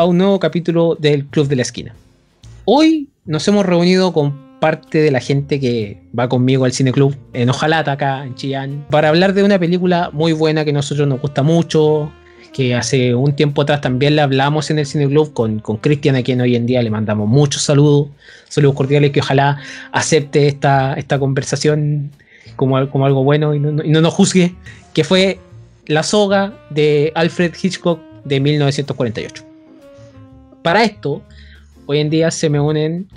a un nuevo capítulo del Club de la Esquina. Hoy nos hemos reunido con parte de la gente que va conmigo al Cine Club en Ojalata, acá en Chillán, para hablar de una película muy buena que a nosotros nos gusta mucho, que hace un tiempo atrás también le hablamos en el Cine Club con, con Cristian, a quien hoy en día le mandamos muchos saludos, saludos cordiales, que ojalá acepte esta, esta conversación como, como algo bueno y no, y no nos juzgue, que fue La soga de Alfred Hitchcock de 1948. Para esto, hoy en día se me unen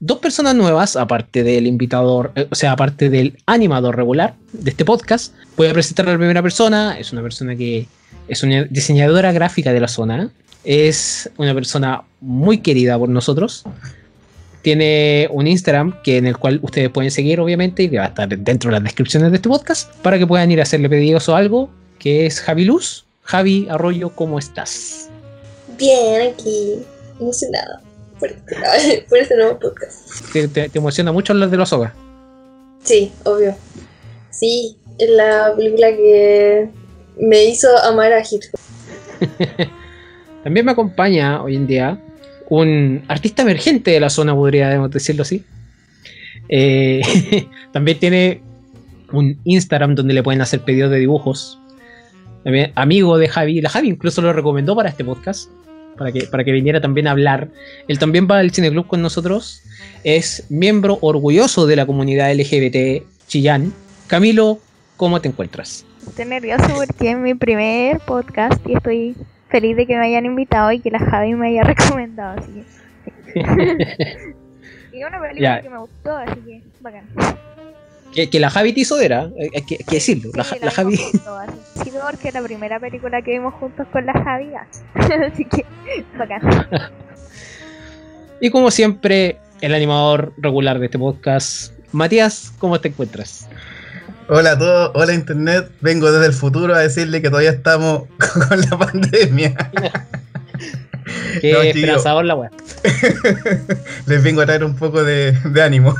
dos personas nuevas, aparte del invitador, eh, o sea, aparte del animador regular de este podcast. Voy a presentar a la primera persona, es una persona que es una diseñadora gráfica de la zona, es una persona muy querida por nosotros. Tiene un Instagram que en el cual ustedes pueden seguir, obviamente, y que va a estar dentro de las descripciones de este podcast, para que puedan ir a hacerle pedidos o algo, que es Javi Luz. Javi Arroyo, ¿cómo estás? Bien, aquí, emocionada por este, por este nuevo podcast. ¿Te, te, te emociona mucho hablar de los sogas? Sí, obvio. Sí, es la película que me hizo amar a Hitchcock. También me acompaña hoy en día un artista emergente de la zona, podríamos decirlo así. Eh, también tiene un Instagram donde le pueden hacer pedidos de dibujos. También amigo de Javi. La Javi incluso lo recomendó para este podcast. Para que, para que viniera también a hablar. Él también va al Cineclub con nosotros. Es miembro orgulloso de la comunidad LGBT Chillán. Camilo, ¿cómo te encuentras? Estoy nervioso porque es mi primer podcast y estoy feliz de que me hayan invitado y que la Javi me haya recomendado. Así que. y una película Ya. que me gustó, así que bacán. Que, que la Javi te hizo era, eh, hay que, hay que decirlo. la, Sí, la Javi. juntos. Sí, porque es la primera película que vimos juntos con la Javi. así que bacán. Y como siempre, el animador regular de este podcast. Matías, ¿cómo te encuentras? Hola a todos, hola Internet. Vengo desde el futuro a decirle que todavía estamos con la pandemia. Qué No, esperanzador la weá. Les vengo a traer un poco de, de ánimo.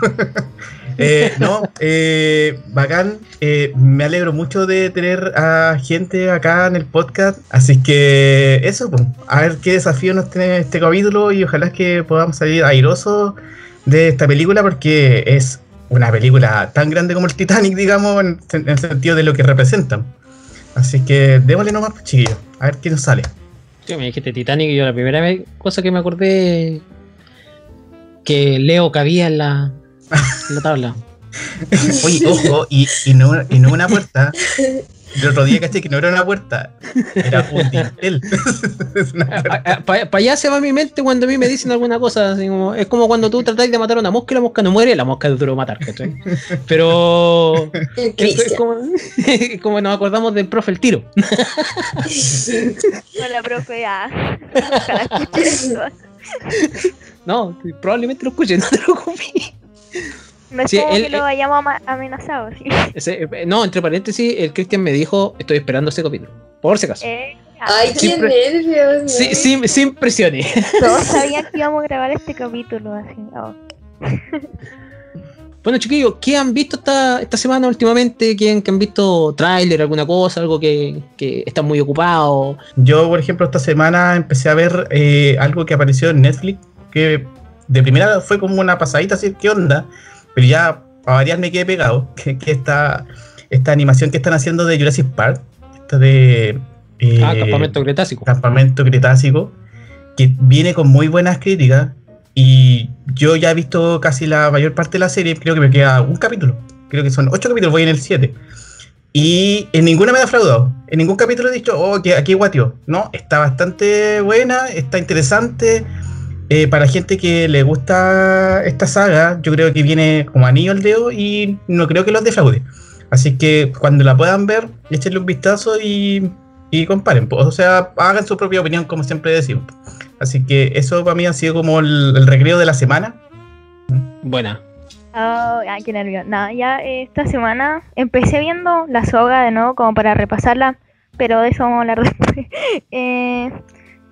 Eh, no, eh, bacán. Eh, me alegro mucho de tener a gente acá en el podcast. Así que eso, pues, a ver qué desafío nos tiene este capítulo y ojalá que podamos salir airosos de esta película porque es una película tan grande como el Titanic, digamos, en, en el sentido de lo que representan. Así que démosle nomás, pues, chiquillos, a ver qué nos sale. Sí, me dijiste Titanic y yo la primera vez, cosa que me acordé que Leo cabía en la, la tabla. Oye, ojo, y, y no, y no una puerta. El otro día caché que no era una puerta, era un dintel. Es una puerta. Para allá se va mi mente cuando a mí me dicen alguna cosa. así como- es como cuando tú tratáis de matar a una mosca y la mosca no muere, la mosca es duro matar, ¿cachai? Pero es, como, es como nos acordamos del profe el tiro. Hola, profe. Ah. Ojalá. No, probablemente lo escuchen, no te preocupes. No es Sí, como él- que lo hayamos amenazado, sí. Ese- eh, no, entre paréntesis, el Cristian me dijo, estoy esperando ese capítulo. Por si acaso. Eh, Ay, qué nervios. ¿no? Sí, sin, sin presiones. Todos sabían que íbamos a grabar este capítulo así. oh. Bueno, chiquillos, ¿qué han visto esta, esta semana últimamente? ¿Quién, que han visto tráiler, alguna cosa, algo que, que están muy ocupados? Yo, por ejemplo, esta semana empecé a ver eh, algo que apareció en Netflix, que de primera fue como una pasadita, así, ¿qué onda? Pero ya, a variar me quedé pegado, que, que esta, esta animación que están haciendo de Jurassic Park, esta de... eh, ah, Campamento Cretácico. Campamento Cretácico, que viene con muy buenas críticas. Y yo ya he visto casi la mayor parte de la serie, creo que me queda un capítulo. Creo que son ocho capítulos, voy en el 7. Y en ninguna me ha defraudado. En ningún capítulo he dicho, oh, que aquí guatió. No, está bastante buena, está interesante. Eh, para gente que le gusta esta saga, yo creo que viene como anillo al dedo y no creo que los defraude. Así que cuando la puedan ver, échenle un vistazo y, y comparen. pues. O sea, hagan su propia opinión, como siempre decimos. Así que eso para mí ha sido como el, el recreo de la semana. Buena. Oh, ay, qué nervio. Nada, ya eh, esta semana empecé viendo la soga de nuevo como para repasarla, pero de eso vamos a hablar después. Eh,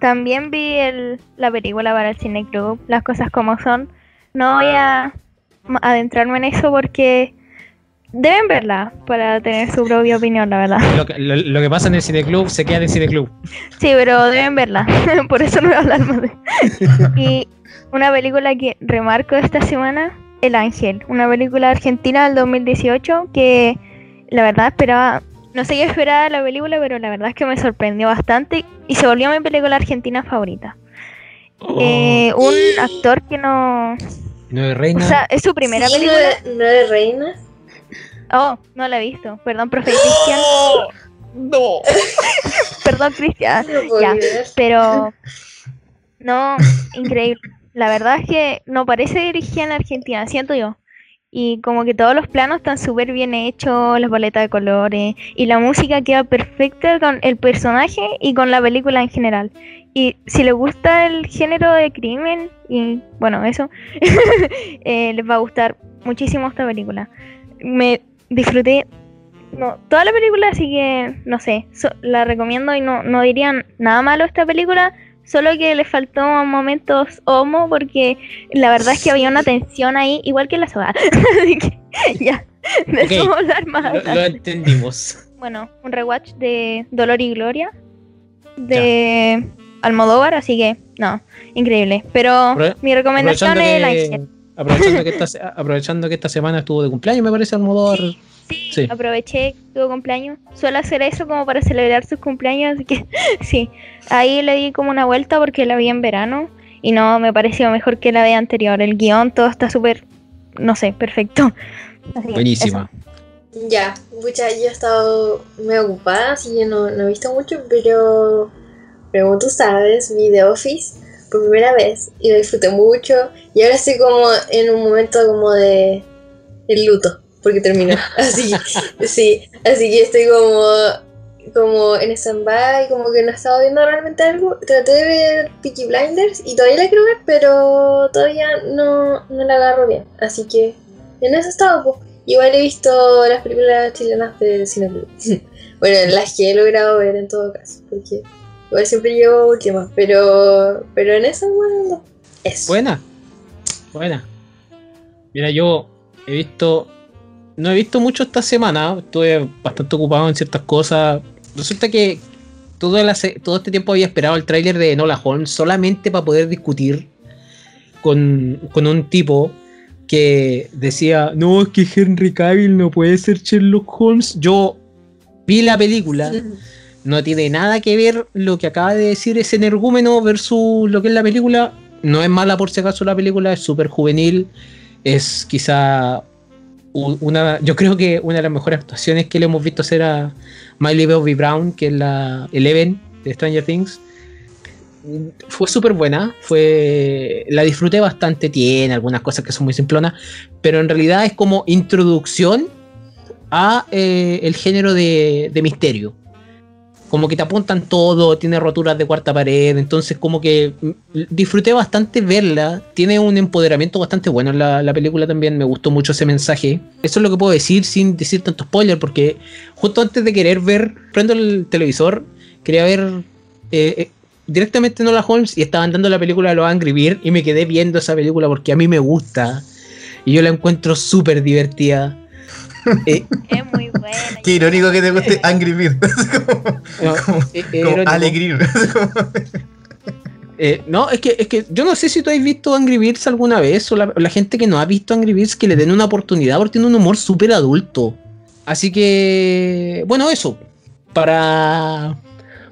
también vi el, la película para el Cine Club, las cosas como son. No voy a adentrarme en eso porque Deben verla para tener su propia opinión, la verdad. Lo que, lo- lo que pasa en el cineclub se queda en el cineclub. Sí, pero deben verla. Por eso no voy a hablar más de. Y una película que remarco esta semana, El Ángel. Una película argentina del 2018 que la verdad esperaba. No sé qué esperaba la película, pero la verdad es que me sorprendió bastante y se volvió mi película argentina favorita. Eh, un actor que no. Nueve O Reina. sea, es su primera Sí, película. nueve, nueve reinas. Oh, no la he visto. Perdón, profe Cristian. No. Perdón, Cristian. No Ya. Pero no, increíble. La verdad es que no parece dirigida en Argentina, siento yo. Y como que todos los planos están súper bien hechos, las paletas de colores y la música queda perfecta con el personaje y con la película en general. Y si les gusta el género de crimen y bueno, eso, eh, les va a gustar muchísimo esta película. Me disfruté no, toda la película, así que no sé, la recomiendo y no, no dirían nada malo esta película, solo que le faltó momentos homo porque la verdad es que había una tensión ahí, igual que en la soga. así que ya, de Ok, eso hablar más Lo, entendimos. Bueno, un rewatch de Dolor y Gloria de Almodóvar, así que no, increíble. Pero mi recomendación es que, Ángel. aprovechando, que esta, aprovechando que esta semana estuvo de cumpleaños, me parece Almodóvar. Sí, Sí. aproveché tuvo cumpleaños. Suele hacer eso como para celebrar sus cumpleaños, así que sí. Ahí le di como una vuelta porque la vi en verano y no me pareció mejor que la de anterior. El guion, todo está súper, no sé, perfecto. Así Buenísima. Ya, mucha, yo he estado muy ocupada, así que no, no he visto mucho, pero, pero como tú sabes, vi The Office por primera vez y lo disfruté mucho y ahora estoy como en un momento como de el luto, porque terminó. Así, sí, así que estoy como, como en stand-by, como que no he estado viendo realmente algo. Traté de ver Peaky Blinders y todavía la quiero ver, pero todavía no, no la agarro bien. Así que en eso he estado, pues. Igual he visto las películas chilenas de Cineclub. bueno, las que he logrado ver en todo caso, porque igual siempre llevo últimas, pero, pero en eso, bueno, eso. Buena. Buena. Mira, yo he visto. No he visto mucho esta semana. Estuve bastante ocupado en ciertas cosas. Resulta que todo, la todo este tiempo había esperado el tráiler de Nola Holmes solamente para poder discutir con, con un tipo que decía, no, es que Henry Cavill no puede ser Sherlock Holmes. Yo vi la película, no tiene nada que ver lo que acaba de decir ese energúmeno versus lo que es la película. No es mala por si acaso la película, es súper juvenil. Es quizá una, yo creo que una de las mejores actuaciones que le hemos visto hacer a Miley Bobby Brown, que es la Eleven de Stranger Things. Fue súper buena, fue la disfruté bastante, tiene algunas cosas que son muy simplonas, pero en realidad es como introducción a eh, el género de, de misterio. Como que te apuntan todo, tiene roturas de cuarta pared, entonces como que mm, disfruté bastante verla, tiene un empoderamiento bastante bueno en la, la película también, me gustó mucho ese mensaje. Eso es lo que puedo decir sin decir tanto spoiler, porque justo antes de querer ver, prendo el televisor, quería ver eh, eh, directamente Nola Holmes y estaban dando la película de los Angry Birds y me quedé viendo esa película porque a mí me gusta y yo la encuentro súper divertida. Eh, Es muy buena. Qué irónico que te guste Angry Birds. como no, como, eh, como. Eh, no, es que, es que yo no sé si tú has visto Angry Birds alguna vez o la, o la gente que no ha visto Angry Birds que le den una oportunidad porque tiene un humor súper adulto. Así que, bueno, eso. Para,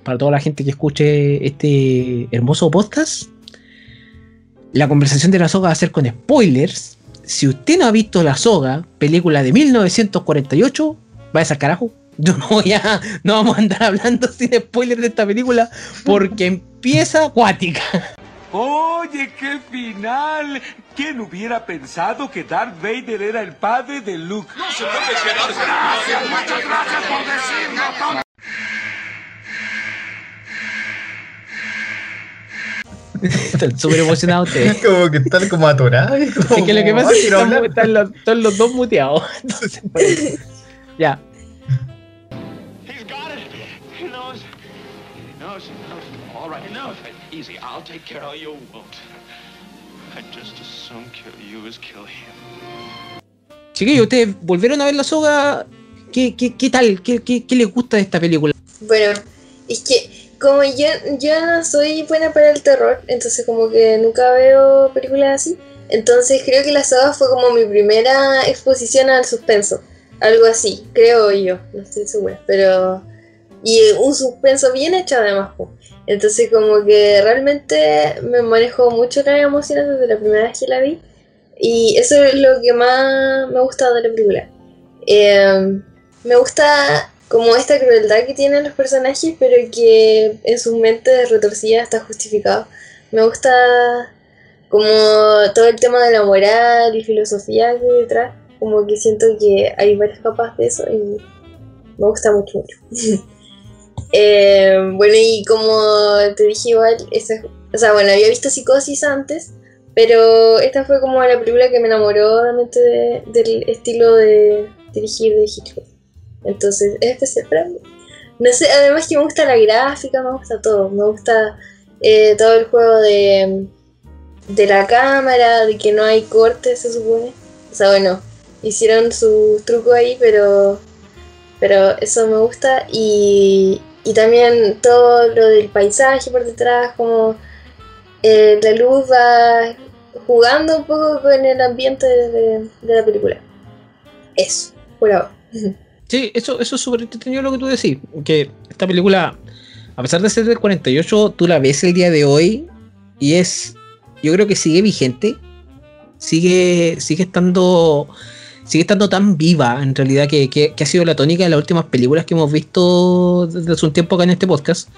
para toda la gente que escuche este hermoso podcast, la conversación de la soga va a ser con spoilers. Si usted no ha visto La Soga, película de 1948, vaya al carajo. Yo no voy a, no vamos a andar hablando sin spoilers de esta película porque empieza acuática. Oye, qué final. ¿Quién hubiera pensado que Darth Vader era el padre de Luke? No se puede Gracias, muchas gracias por decirlo. Están súper emocionados ustedes. como que están como atorados. y como, Es que lo que pasa "Ay, es que están, hablar". están los, están los dos muteados. Entonces, por eso. ya. He's got it. He knows. He knows. He knows. All right. He knows. Easy. I'll take care of you. Won't. I'd just as soon kill you as kill him. Chiquillos, ustedes volvieron a ver la soga. ¿Qué, qué, qué tal? ¿Qué, qué, qué les gusta de esta película? Bueno, es que como yo, yo no soy buena para el terror, entonces como que nunca veo películas así. Entonces creo que la saga fue como mi primera exposición al suspenso. Algo así, creo yo, no estoy segura. Pero... Y un suspenso bien hecho además. po. Entonces como que realmente me manejó mucho las emociones desde la primera vez que la vi. Y eso es lo que más me ha gustado de la película. Eh, me gusta como esta crueldad que tienen los personajes, pero que en sus mentes retorcidas está justificado. Me gusta como todo el tema de la moral y filosofía que hay detrás. Como que siento que hay varias capas de eso y me gusta mucho, mucho. Eh, bueno, y como te dije igual, esa- o sea, bueno, había visto Psicosis antes, pero esta fue como la película que me enamoró realmente de- del estilo de dirigir de Hitchcock. Entonces, es especial para mí. No sé, además que me gusta la gráfica, me gusta todo. Me gusta eh, todo el juego de, de la cámara, de que no hay cortes, se supone. O sea, bueno, hicieron su truco ahí, pero, pero eso me gusta. Y, y también todo lo del paisaje por detrás, como eh, la luz va jugando un poco con el ambiente de, de la película. Eso, por ahora. Sí, eso, eso es súper entretenido lo que tú decís. Que esta película, a pesar de ser del 48, tú la ves el día de hoy y es. Yo creo que sigue vigente. Sigue, sigue estando. Sigue estando tan viva, en realidad, que, que- ha sido la tónica de las últimas películas que hemos visto desde hace un tiempo acá en este podcast.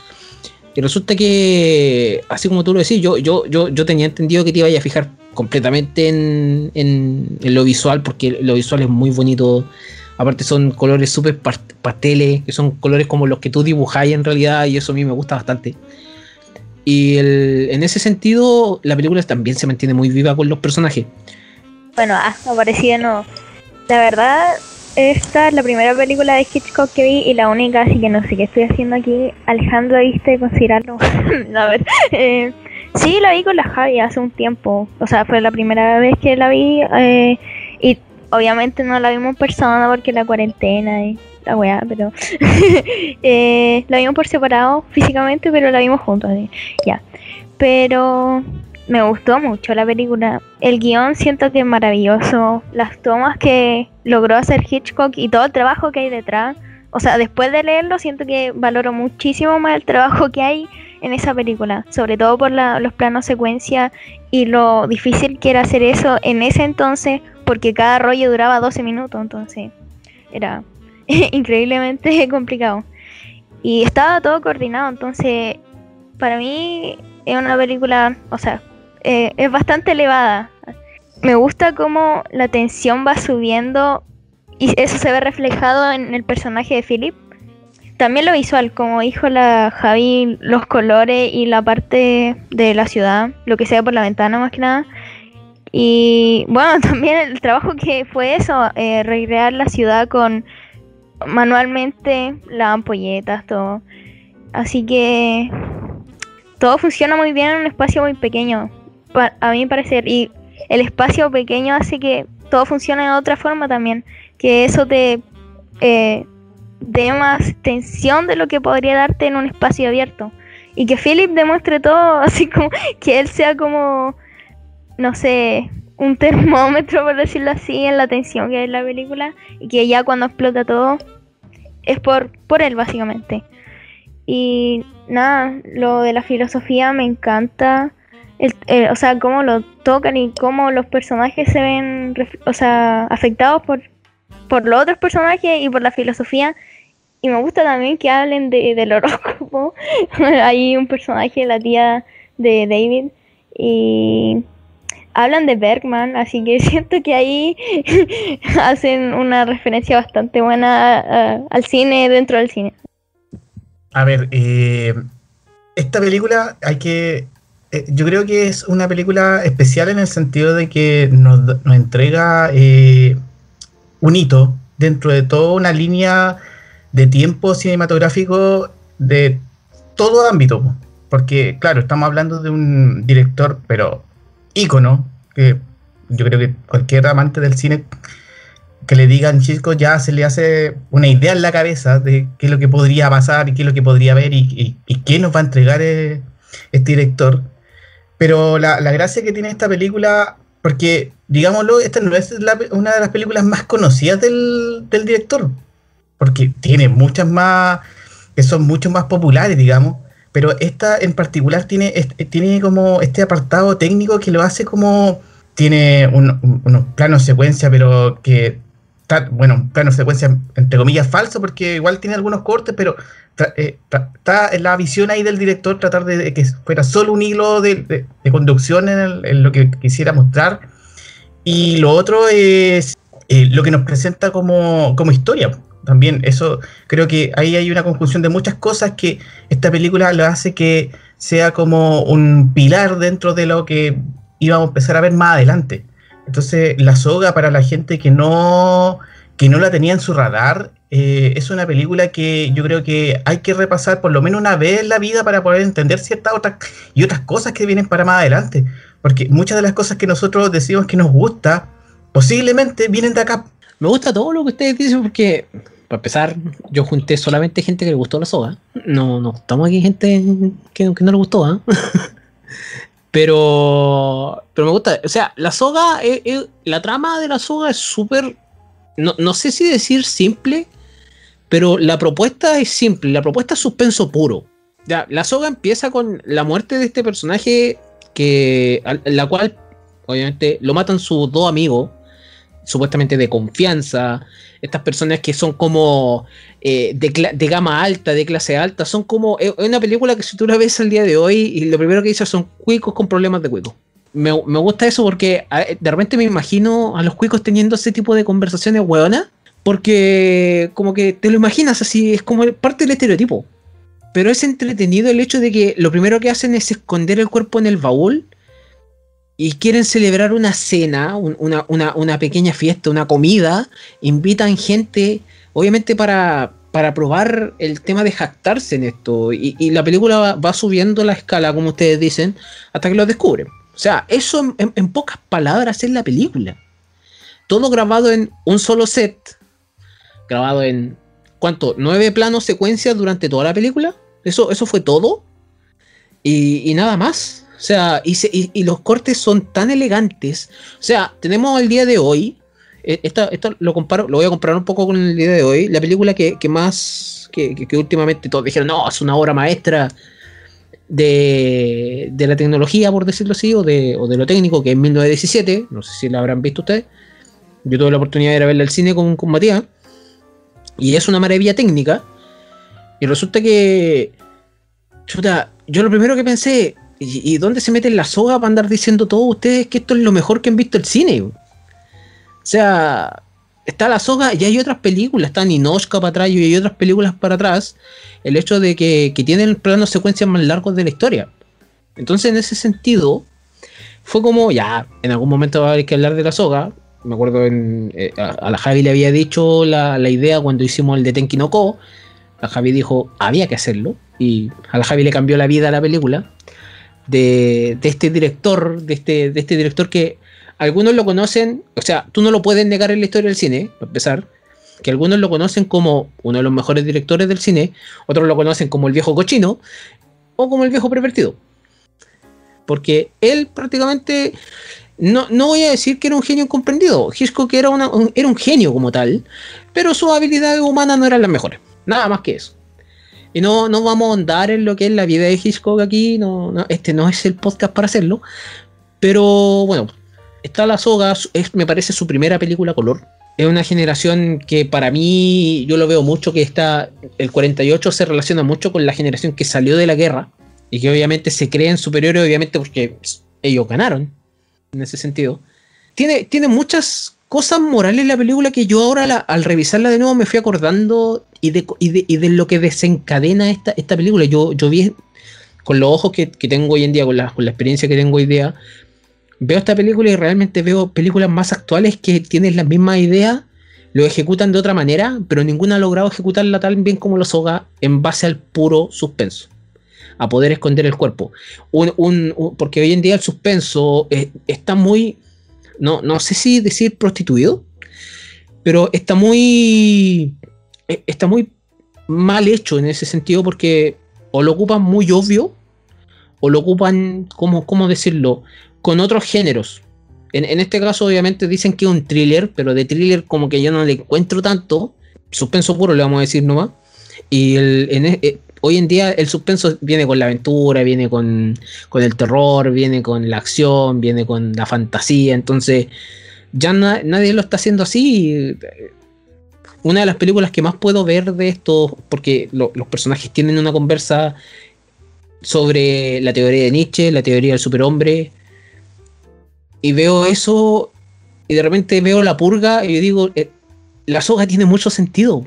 Y resulta que, así como tú lo decís, yo, yo, yo, yo tenía entendido que te iba a fijar completamente en, en- en lo visual, porque lo visual es muy bonito. Aparte son colores súper pasteles, que son colores como los que tú dibujáis en realidad, y eso a mí me gusta bastante. Y el- en ese sentido, la película también se mantiene muy viva con los personajes. Bueno, aparecí de nuevo. La verdad, esta es la primera película de Hitchcock que vi y la única, así que no sé qué estoy haciendo aquí. Alejandro, ¿viste considerarlo? a ver, eh, sí, la vi con la Javi hace un tiempo. O sea, fue la primera vez que la vi eh, obviamente no la vimos en persona porque la cuarentena y la weá, pero eh, la vimos por separado físicamente, pero la vimos juntos, ya. Pero me gustó mucho la película. El guion siento que es maravilloso. Las tomas que logró hacer Hitchcock y todo el trabajo que hay detrás. O sea, después de leerlo siento que valoro muchísimo más el trabajo que hay en esa película. Sobre todo por la- los planos secuencia y lo difícil que era hacer eso en ese entonces. Porque cada rollo duraba 12 minutos. Entonces era increíblemente complicado. Y estaba todo coordinado. Entonces para mí es una película, o sea, eh, es bastante elevada. Me gusta cómo la tensión va subiendo y eso se ve reflejado en el personaje de Philip. También lo visual, como dijo la Javi, los colores y la parte de la ciudad, lo que se ve por la ventana más que nada. Y bueno, también el trabajo que fue eso, eh, recrear la ciudad con manualmente las ampolletas, todo. Así que todo funciona muy bien en un espacio muy pequeño, a mi parecer. Y el espacio pequeño hace que todo funcione de otra forma también, que eso te eh, dé más tensión de lo que podría darte en un espacio abierto. Y que Philip demuestre todo, así como que él sea como, no sé, un termómetro, por decirlo así, en la tensión que hay en la película. Y que ya cuando explota todo, es por, por él, básicamente. Y nada, lo de la filosofía me encanta. El, eh, o sea, cómo lo tocan y cómo los personajes se ven o sea, afectados por, por los otros personajes y por la filosofía. Y me gusta también que hablen de, del horóscopo. Hay un personaje, la tía de David, y hablan de Bergman, así que siento que ahí hacen una referencia bastante buena a- al cine dentro del cine. A ver, eh, esta película hay que. eh, yo creo que es una película especial en el sentido de que nos, entrega eh, un hito dentro de toda una línea de tiempo cinematográfico de todo ámbito. po. Porque, claro, estamos hablando de un director, pero ícono, que yo creo que cualquier amante del cine que le digan chicos ya se le hace una idea en la cabeza de qué es lo que podría pasar y qué es lo que podría ver y, qué nos va a entregar eh, este director. Pero la, gracia que tiene esta película, porque digámoslo, esta no es una de las películas más conocidas del, del director, porque tiene muchas más, que son mucho más populares, digamos pero esta en particular tiene, tiene como este apartado técnico que lo hace como tiene unos un, planos secuencia, pero que bueno, plano secuencia entre comillas falso, porque igual tiene algunos cortes, pero eh, está en la visión ahí del director tratar de, que fuera solo un hilo de, conducción en, lo que quisiera mostrar. Y lo otro es eh, lo que nos presenta como, como historia también eso creo que ahí hay una conjunción de muchas cosas que esta película lo hace que sea como un pilar dentro de lo que íbamos a empezar a ver más adelante. Entonces, La Soga para la gente que no, que no la tenía en su radar, eh, es una película que yo creo que hay que repasar por lo menos una vez en la vida para poder entender ciertas otras y otras cosas que vienen para más adelante. Porque muchas de las cosas que nosotros decimos que nos gusta, posiblemente vienen de acá. Me gusta todo lo que ustedes dicen porque para empezar, yo junté solamente gente que le gustó la soga. No, no estamos aquí gente que, no le gustó, ¿ah? pero, pero me gusta. O sea, la soga, la trama de la soga es súper. No, sé si decir simple, pero la propuesta es simple. La propuesta es suspenso puro. Ya, la soga empieza con la muerte de este personaje que, la cual, obviamente, lo matan sus dos amigos supuestamente de confianza, estas personas que son como eh, de, gama alta, de clase alta, son como, es una película que si tú la ves al día de hoy y lo primero que dices son cuicos con problemas de cuicos. Me, gusta eso porque de repente me imagino a los cuicos teniendo ese tipo de conversaciones hueonas, porque como que te lo imaginas así, es como parte del estereotipo. Pero es entretenido el hecho de que lo primero que hacen es esconder el cuerpo en el baúl y quieren celebrar una cena, una, pequeña fiesta, una comida, invitan gente, obviamente para, para probar el tema de jactarse en esto. Y, la película va, subiendo la escala, como ustedes dicen, hasta que lo descubren. O sea, eso en, pocas palabras es la película. Todo grabado en un solo set, grabado en, ¿cuánto? ¿Nueve planos secuencias durante toda la película? Eso, eso fue todo. y nada más. O sea, y, los cortes son tan elegantes. O sea, tenemos el día de hoy. Eh, esto, lo comparo, lo voy a comparar un poco con el día de hoy. La película que, más. Que, últimamente todos dijeron, no, es una obra maestra de, la tecnología, por decirlo así, o de, o de lo técnico, que es 1917. No sé si la habrán visto ustedes. Yo tuve la oportunidad de ir a verla al cine con, con Matías. Y es una maravilla técnica. Y resulta que. Chuta, yo lo primero que pensé, ¿Y, dónde se mete la soga para andar diciendo todos ustedes que esto es lo mejor que han visto el cine? O sea, está la soga y hay otras películas, está Ninoshka para atrás y hay otras películas para atrás. El hecho de que, tienen planos secuencias más largos de la historia. Entonces, en ese sentido, fue como, ya, en algún momento va a haber que hablar de la soga. Me acuerdo, en, eh, a, la Javi le había dicho la, idea cuando hicimos el de Tenki no Javi dijo, había que hacerlo. Y a la Javi le cambió la vida a la película de, este director, de este, de este director que algunos lo conocen, o sea, tú no lo puedes negar en la historia del cine, para empezar, que algunos lo conocen como uno de los mejores directores del cine, otros lo conocen como el viejo cochino o como el viejo pervertido. Porque él prácticamente, no, no voy a decir que era un genio incomprendido, Hitchcock era, una, era un genio como tal, pero sus habilidades humanas no eran las mejores, nada más que eso. Y no, no vamos a andar en lo que es la vida de Hitchcock aquí, no, este no es el podcast para hacerlo. Pero bueno, está La Soga, es, me parece su primera película color. Es una generación que para mí, yo lo veo mucho, que está, el 48 se relaciona mucho con la generación que salió de la guerra y que obviamente se creen superiores, obviamente porque ellos ganaron, en ese sentido. Tiene, tiene muchas cosas morales en la película que yo ahora al revisarla de nuevo me fui acordando y de, y de, lo que desencadena esta, esta película. Yo, yo vi con los ojos que, tengo hoy en día, con la, con la, experiencia que tengo hoy día, veo esta película y realmente veo películas más actuales que tienen las mismas ideas, lo ejecutan de otra manera, pero ninguna ha logrado ejecutarla tan bien como los Soga en base al puro suspenso. A poder esconder el cuerpo. Un, porque hoy en día el suspenso eh, está muy no, no sé si decir prostituido, pero está muy. eh, Está muy mal hecho en ese sentido porque o lo ocupan muy obvio o lo ocupan, ¿cómo, cómo decirlo? Con otros géneros. En, en este caso, obviamente, dicen que es un thriller, pero de thriller como que yo no le encuentro tanto. Suspenso puro, le vamos a decir nomás. Y el, en e- eh, hoy en día el suspenso viene con la aventura, viene con, con el terror, viene con la acción, viene con la fantasía. Entonces, ya na- nadie lo está haciendo así. Una de las películas que más puedo ver de esto, porque lo- los personajes tienen una conversa sobre la teoría de Nietzsche, la teoría del superhombre, y veo eso, y de repente veo la purga, y digo, eh, la soga tiene mucho sentido.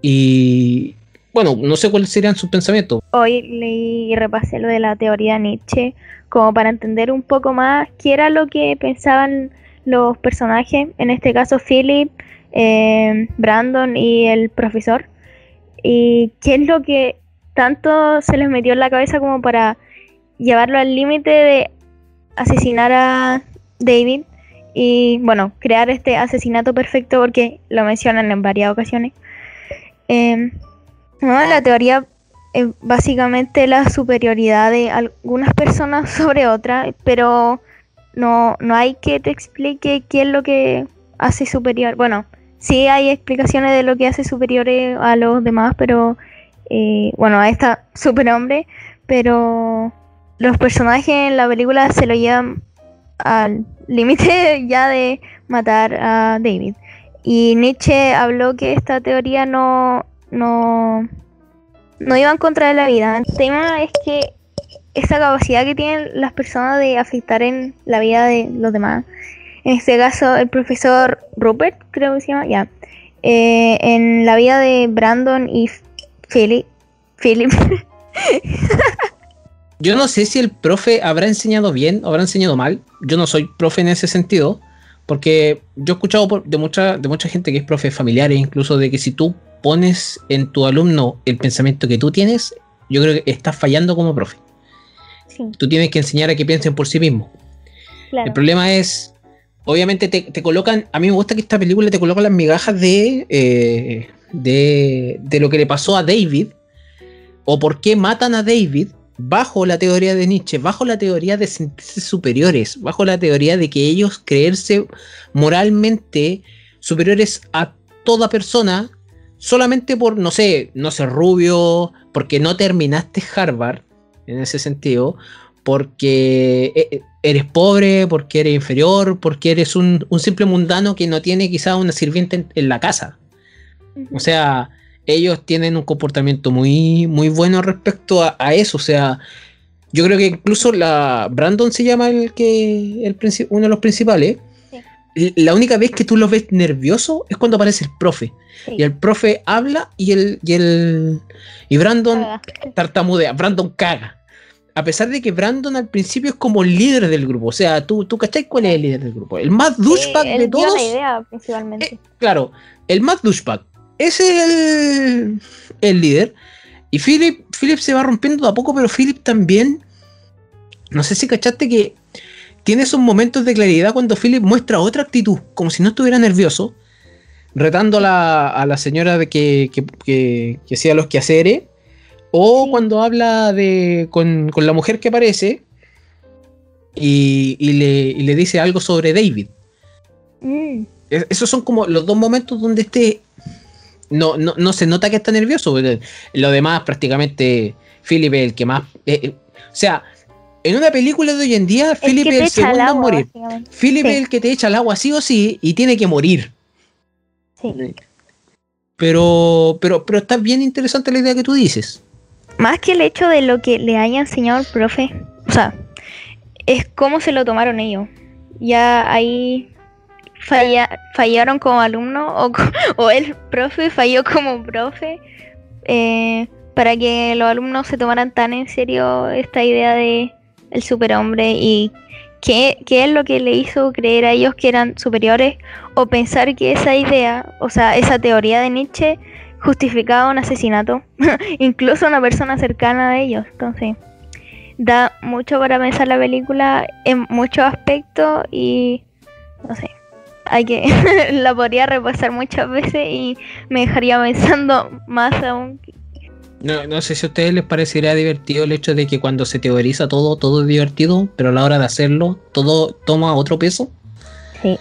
Y bueno, no sé cuáles serían sus pensamientos. Hoy leí y repasé lo de la teoría de Nietzsche como para entender un poco más qué era lo que pensaban los personajes, en este caso Philip, eh, Brandon y el profesor, y qué es lo que tanto se les metió en la cabeza como para llevarlo al límite de asesinar a David y bueno, crear este asesinato perfecto porque lo mencionan en varias ocasiones. Em, no, la teoría es básicamente la superioridad de algunas personas sobre otras, pero no, no hay que te explique qué es lo que hace superior. Bueno, sí hay explicaciones de lo que hace superiores a los demás, pero eh, bueno, a esta superhombre, pero los personajes en la película se lo llevan al límite ya de matar a David. Y Nietzsche habló que esta teoría no, no, no iba en contra de la vida. El tema es que esa capacidad que tienen las personas de afectar en la vida de los demás. En este caso, el profesor Rupert, creo que se llama, ya. eh, en la vida de Brandon y Philip. Philip. Yo no sé si el profe habrá enseñado bien o habrá enseñado mal. Yo no soy profe en ese sentido. Porque yo he escuchado de mucha, de mucha gente que es profe familiares, incluso de que si tú pones en tu alumno el pensamiento que tú tienes, yo creo que estás fallando como profe. sí, Tú tienes que enseñar a que piensen por sí mismos. claro. El problema es, obviamente te, te colocan, a mí me gusta que esta película te coloca las migajas de, eh, de, de lo que le pasó a David, o por qué matan a David, bajo la teoría de Nietzsche, bajo la teoría de sentirse superiores, bajo la teoría de que ellos creerse moralmente superiores a toda persona, solamente por, no sé, no ser rubio, porque no terminaste Harvard, en ese sentido, porque eh, eres pobre, porque eres inferior, porque eres un, simple mundano que no tiene quizá una sirviente en, la casa. O sea, ellos tienen un comportamiento muy, muy bueno respecto a, a eso. O sea, yo creo que incluso la Brandon se llama el que el uno de los principales. La única vez que tú lo ves nervioso es cuando aparece el profe. Sí. Y el profe habla y el, y el y Brandon tartamudea, Brandon caga. A pesar de que Brandon al principio es como el líder del grupo. O sea, ¿tú, tú cachai cuál es el líder del grupo? El más douchebag Sí, de todos. la idea principalmente. Eh, claro, el más douchebag. Ese es el, el líder. Y Philip, Philip se va rompiendo de a poco, pero Philip también. No sé si cachaste que tiene esos momentos de claridad cuando Philip muestra otra actitud, como si no estuviera nervioso, retando a la, a la señora de que, que, que- que hacía los quehaceres, o Sí. cuando habla de, con, con la mujer que aparece y, y le, y le dice algo sobre David. Mm, Es- Esos son como los dos momentos donde este no, no, no se nota que está nervioso. Lo demás, prácticamente, Philip es el que más. eh, eh, o sea, en una película de hoy en día, el Philip es el segundo en agua, morir. básicamente. Philip Sí. es el que te echa al agua sí o sí y tiene que morir. Sí. Pero, pero, pero está bien interesante la idea que tú dices. Más que el hecho de lo que le haya enseñado el profe, o sea, es cómo se lo tomaron ellos. Ya ahí falla- fallaron como alumno o, o el profe falló como profe eh, para que los alumnos se tomaran tan en serio esta idea de el superhombre y qué, qué es lo que le hizo creer a ellos que eran superiores o pensar que esa idea, o sea, esa teoría de Nietzsche justificaba un asesinato incluso una persona cercana a ellos. Entonces, da mucho para pensar la película en muchos aspectos y no sé. hay que la podría repasar muchas veces y me dejaría pensando más aún. No, no sé si a ustedes les parecería divertido el hecho de que cuando se teoriza todo, todo es divertido, pero a la hora de hacerlo, todo toma otro peso. Sí.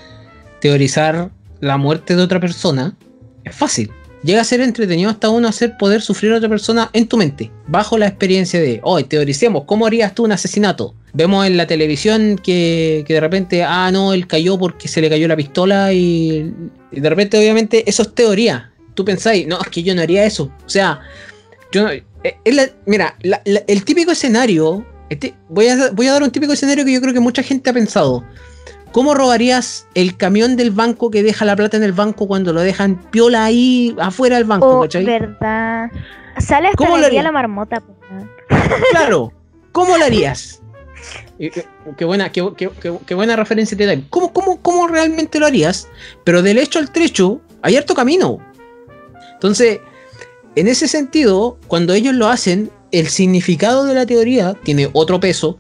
Teorizar la muerte de otra persona es fácil. Llega a ser entretenido hasta uno hacer poder sufrir a otra persona en tu mente, bajo la experiencia de, hoy teoricemos, ¿cómo harías tú un asesinato? Vemos en la televisión que, que de repente, ah, no, él cayó porque se le cayó la pistola y, y de repente, obviamente, eso es teoría. Tú pensáis, no, es que yo no haría eso. O sea, yo eh, es la- mira, la- la- el típico escenario, este- voy, a, voy a dar un típico escenario que yo creo que mucha gente ha pensado. ¿Cómo robarías el camión del banco que deja la plata en el banco cuando lo dejan piola ahí afuera del banco? Oh, ¿cachai? verdad. Sale hasta ¿Cómo lo haría? la marmota. Claro, ¿cómo lo harías? Eh, eh, Qué buena, qué, qué- qué- buena referencia te da. ¿Cómo, cómo, ¿Cómo realmente lo harías? Pero del hecho al trecho hay harto camino. Entonces, en ese sentido, cuando ellos lo hacen, el significado de la teoría tiene otro peso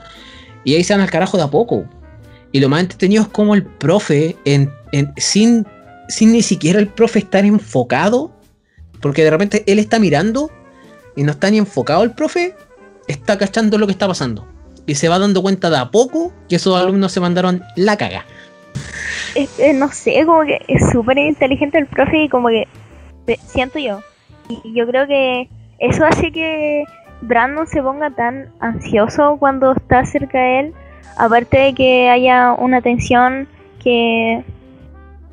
y ahí se van al carajo de a poco. Y lo más entretenido es como el profe, en, sin, sin ni siquiera el profe estar enfocado, porque de repente él está mirando y no está ni enfocado el profe, está cachando lo que está pasando. Y se va dando cuenta de a poco que esos alumnos se mandaron la caga. No sé, como que es súper inteligente el profe y como que siento yo. Y yo creo que eso hace que Brandon se ponga tan ansioso cuando está cerca de él. Aparte de que haya una tensión que...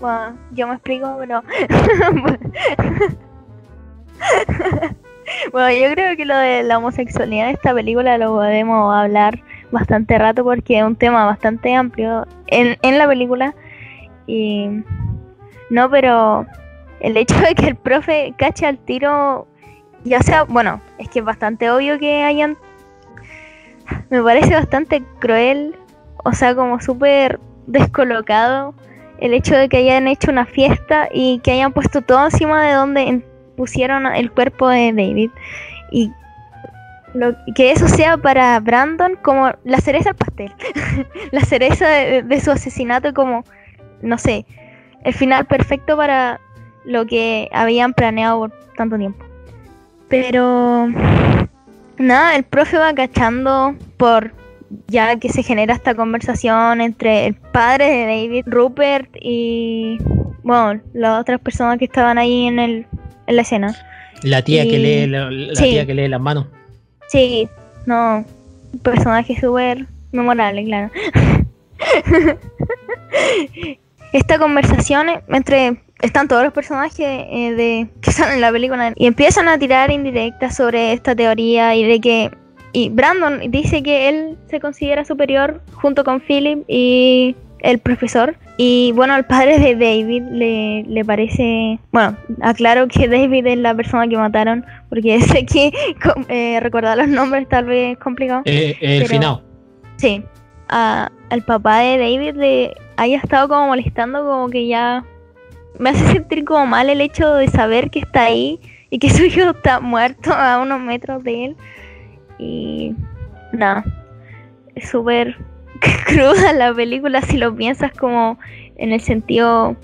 Bueno, yo me explico, pero... bueno, yo creo que lo de la homosexualidad en esta película lo podemos hablar bastante rato porque es un tema bastante amplio en, en la película. Y no, pero el hecho de que el profe cache al tiro, ya sea, bueno, es que es bastante obvio que hayan, me parece bastante cruel, o sea, como súper descolocado el hecho de que hayan hecho una fiesta y que hayan puesto todo encima de donde pusieron el cuerpo de David. Y lo, que eso sea para Brandon como la cereza del pastel, la cereza de su asesinato como no sé, el final perfecto para lo que habían planeado por tanto tiempo. Pero nada, el profe va cachando por ya que se genera esta conversación entre el padre de David, Rupert y bueno, las otras personas que estaban ahí en el en la escena. La tía que lee la, la sí. tía que lee las manos. Sí, no, personaje súper memorable, claro. Esta conversación entre están todos los personajes eh, de que salen en la película y empiezan a tirar indirectas sobre esta teoría y de que y Brandon dice que él se considera superior junto con Philip y el profesor y bueno al padre de David le, le parece bueno aclaro que David es la persona que mataron porque sé que eh, recordar los nombres tal vez es complicado Eh, el Pero- finado. Sí, a- al papá de David le haya estado como molestando, como que ya me hace sentir como mal el hecho de saber que está ahí y que su hijo está muerto a unos metros de él. Y nada, es súper cruda la película si lo piensas como en el sentido,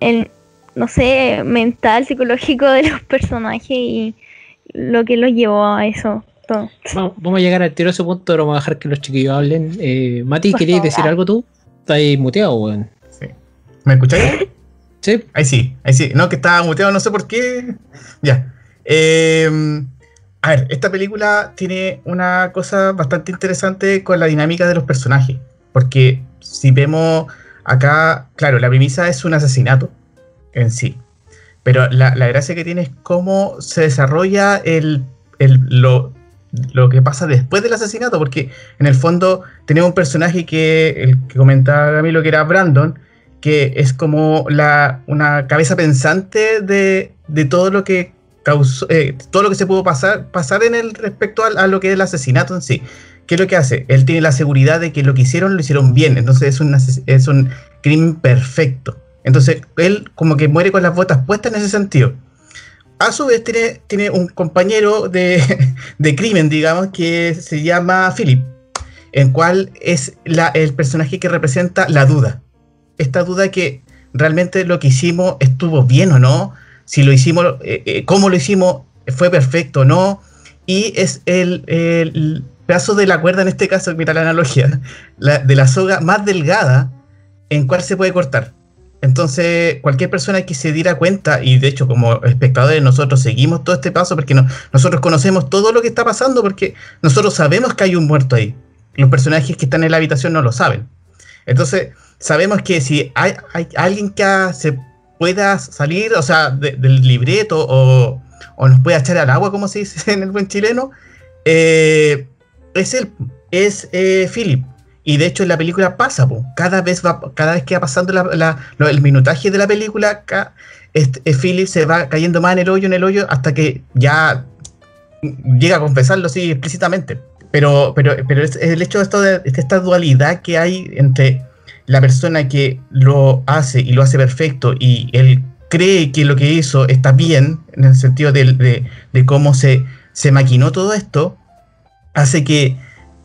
en, no sé, mental, psicológico de los personajes y lo que los llevó a eso. Todo. Vamos, vamos a llegar al tiro a ese punto, pero vamos a dejar que los chiquillos hablen. Eh, Mati, ¿querías decir algo tú? Estás muteado, weón. ¿Me escucháis? Sí. Ahí sí, ahí sí. No, que estaba muteado, no sé por qué. Ya. Eh, a ver, esta película tiene una cosa bastante interesante con la dinámica de los personajes. Porque si vemos acá, claro, la premisa es un asesinato en sí. Pero la, la gracia que tiene es cómo se desarrolla el, el- lo, lo que pasa después del asesinato. Porque en el fondo tenemos un personaje que, el que comentaba Camilo, que era Brandon, que es como la, una cabeza pensante de, de todo lo que causó, eh, todo lo que se pudo pasar, pasar en el respecto a, a lo que es el asesinato en sí. ¿Qué es lo que hace? Él tiene la seguridad de que lo que hicieron lo hicieron bien, entonces es un, es un crimen perfecto. Entonces él como que muere con las botas puestas en ese sentido. A su vez tiene, tiene un compañero de, de crimen, digamos, que se llama Philip, en cual es la, el personaje que representa la duda esta duda que realmente lo que hicimos estuvo bien o no, si lo hicimos, eh, eh, cómo lo hicimos, fue perfecto o no, y es el, el pedazo de la cuerda, en este caso, mira la analogía, la- de la soga más delgada en cuál se puede cortar. Entonces, cualquier persona que se diera cuenta, y de hecho como espectadores nosotros seguimos todo este paso porque no- nosotros conocemos todo lo que está pasando porque nosotros sabemos que hay un muerto ahí. Los personajes que están en la habitación no lo saben. Entonces, sabemos que si hay, alguien que se pueda salir, o sea, de- del libreto o, nos pueda echar al agua, como se dice en el buen chileno, eh, es él, es eh, Philip. Y de hecho en la película pasa, cada vez va, cada vez que va pasando el minutaje de la película, este, eh, Philip se va cayendo más en el hoyo, en el hoyo, hasta que ya llega a confesarlo así explícitamente. Pero, pero, pero el hecho de, esto de esta dualidad que hay entre la persona que lo hace y lo hace perfecto y él cree que lo que hizo está bien, en el sentido de, de- cómo se, se maquinó todo esto, hace que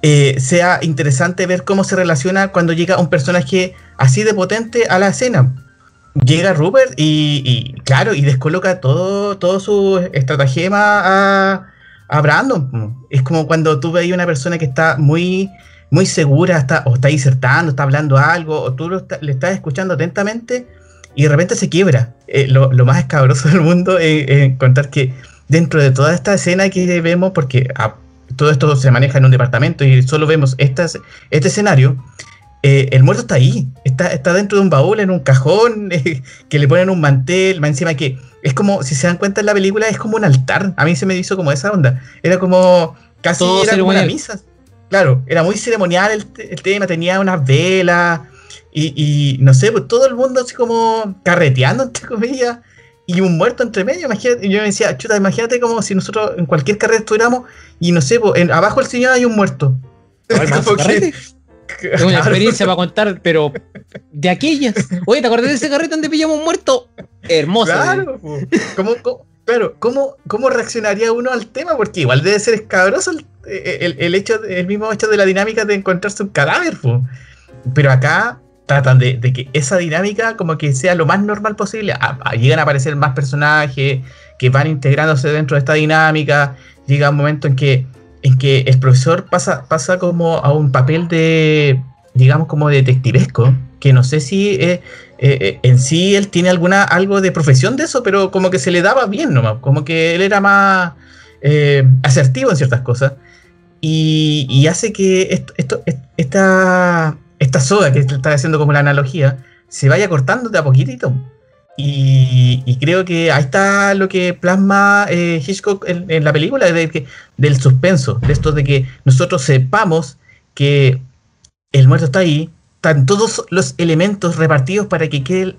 eh, sea interesante ver cómo se relaciona cuando llega un personaje así de potente a la escena. Llega Rupert y, y, claro, y descoloca todo, todo su estratagema a, a Brandon. Es como cuando tú veis una persona que está muy, muy segura, está, o está disertando, está hablando algo, o tú lo está- le estás escuchando atentamente y de repente se quiebra. Eh, lo, lo más escabroso del mundo es es contar que dentro de toda esta escena que vemos, porque ah, todo esto se maneja en un departamento y solo vemos estas- este escenario, eh, el muerto está ahí, está, está dentro de un baúl, en un cajón, eh, que le ponen un mantel, más encima que es como, si se dan cuenta en la película, es como un altar. A mí se me hizo como esa onda. Era como, casi era como una misa. Claro, era muy ceremonial el, te- el tema, tenía unas velas y, y no sé, pues todo el mundo así como carreteando, entre comillas, y un muerto entre medio. Imagínate, y yo me decía, chuta, imagínate como si nosotros en cualquier carrera estuviéramos y no sé, pues, en- abajo del señor hay un muerto. Que-. Es una Claro. experiencia para contar, pero de aquellas. Oye, ¿te acordás de ese carrete donde pillamos un muerto? Hermoso. Claro, po. ¿Cómo, cómo- claro, ¿cómo, ¿cómo reaccionaría uno al tema? Porque igual debe ser escabroso el, el- el hecho, el mismo hecho de la dinámica de encontrarse un cadáver. Pero acá tratan de, que esa dinámica como que sea lo más normal posible. Llegan a aparecer más personajes que van integrándose dentro de esta dinámica. Llega un momento en que, en que el profesor pasa, pasa como a un papel de, digamos, como detectivesco, que no sé si eh, eh, eh, en sí él tiene alguna algo de profesión de eso, pero como que se le daba bien nomás, como que él era más asertivo en ciertas cosas. Y, hace que esto, esto- est- esta, esta soga que está haciendo como la analogía se vaya cortando de a poquitito. Y, y creo que ahí está lo que plasma eh, Hitchcock en, la película, del suspenso, de esto de que nosotros sepamos que el muerto está ahí, están todos los elementos repartidos para que quede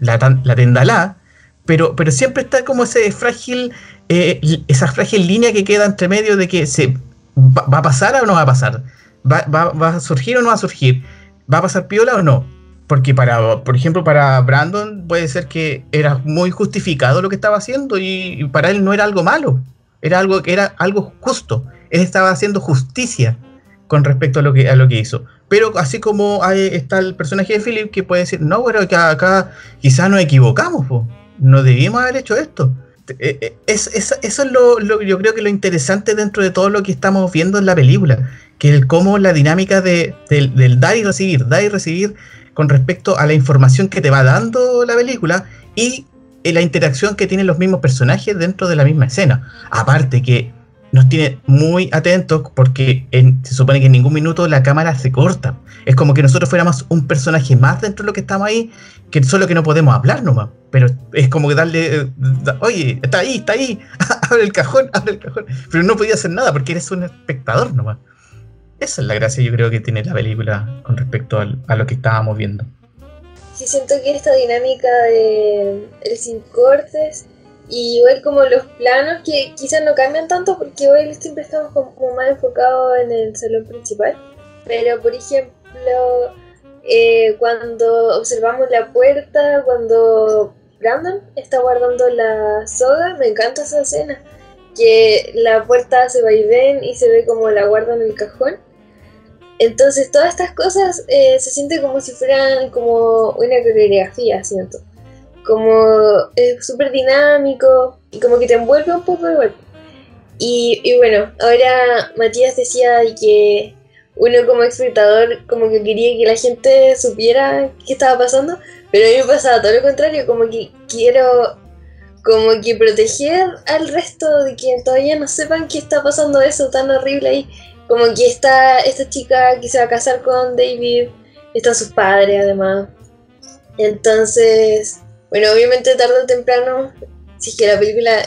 la, la tendalá, pero, pero siempre está como ese frágil, eh, esa frágil línea que queda entre medio de que se va, a pasar o no va a pasar, va, va- a surgir o no va a surgir, va a pasar piola o no. Porque para, por ejemplo, para Brandon puede ser que era muy justificado lo que estaba haciendo y, para él no era algo malo, era algo que era algo justo. Él estaba haciendo justicia con respecto a lo que, a lo que hizo. Pero así como hay- está el personaje de Philip que puede decir, no, pero que acá quizás nos equivocamos, no debimos haber hecho esto. Eh, eh, Es, es- eso es lo, lo- yo creo que lo interesante dentro de todo lo que estamos viendo en la película, que el cómo la dinámica de, del, del dar y recibir, dar y recibir con respecto a la información que te va dando la película y eh, la interacción que tienen los mismos personajes dentro de la misma escena. Aparte que nos tiene muy atentos porque se supone que en ningún minuto la cámara se corta. Es como que nosotros fuéramos un personaje más dentro de lo que estamos ahí, que solo que no podemos hablar nomás. Pero es como que darle, eh, oye, está ahí, está ahí, abre el cajón, abre el cajón. Pero no podía hacer nada porque eres un espectador nomás. Esa es la gracia yo creo que tiene la película con respecto al- a lo que estábamos viendo. Sí, siento que esta dinámica de el sin cortes y igual como los planos que quizás no cambian tanto porque hoy siempre estamos como más enfocados en el salón principal. Pero por ejemplo, eh, cuando observamos la puerta, cuando Brandon está guardando la soga, me encanta esa escena. Que la puerta se va y ven y se ve como la guarda en el cajón. Entonces todas estas cosas eh, se siente como si fueran como una coreografía, siento. Como es súper dinámico y como que te envuelve un poco igual. Y, y bueno, ahora Matías decía que uno como espectador como que quería que la gente supiera qué estaba pasando, pero a mí me pasaba todo lo contrario, como que quiero como que proteger al resto de que todavía no sepan qué está pasando eso tan horrible ahí. Como que está esta chica que se va a casar con David, están sus padres además. Entonces, bueno, obviamente tarde o temprano, si es que la película,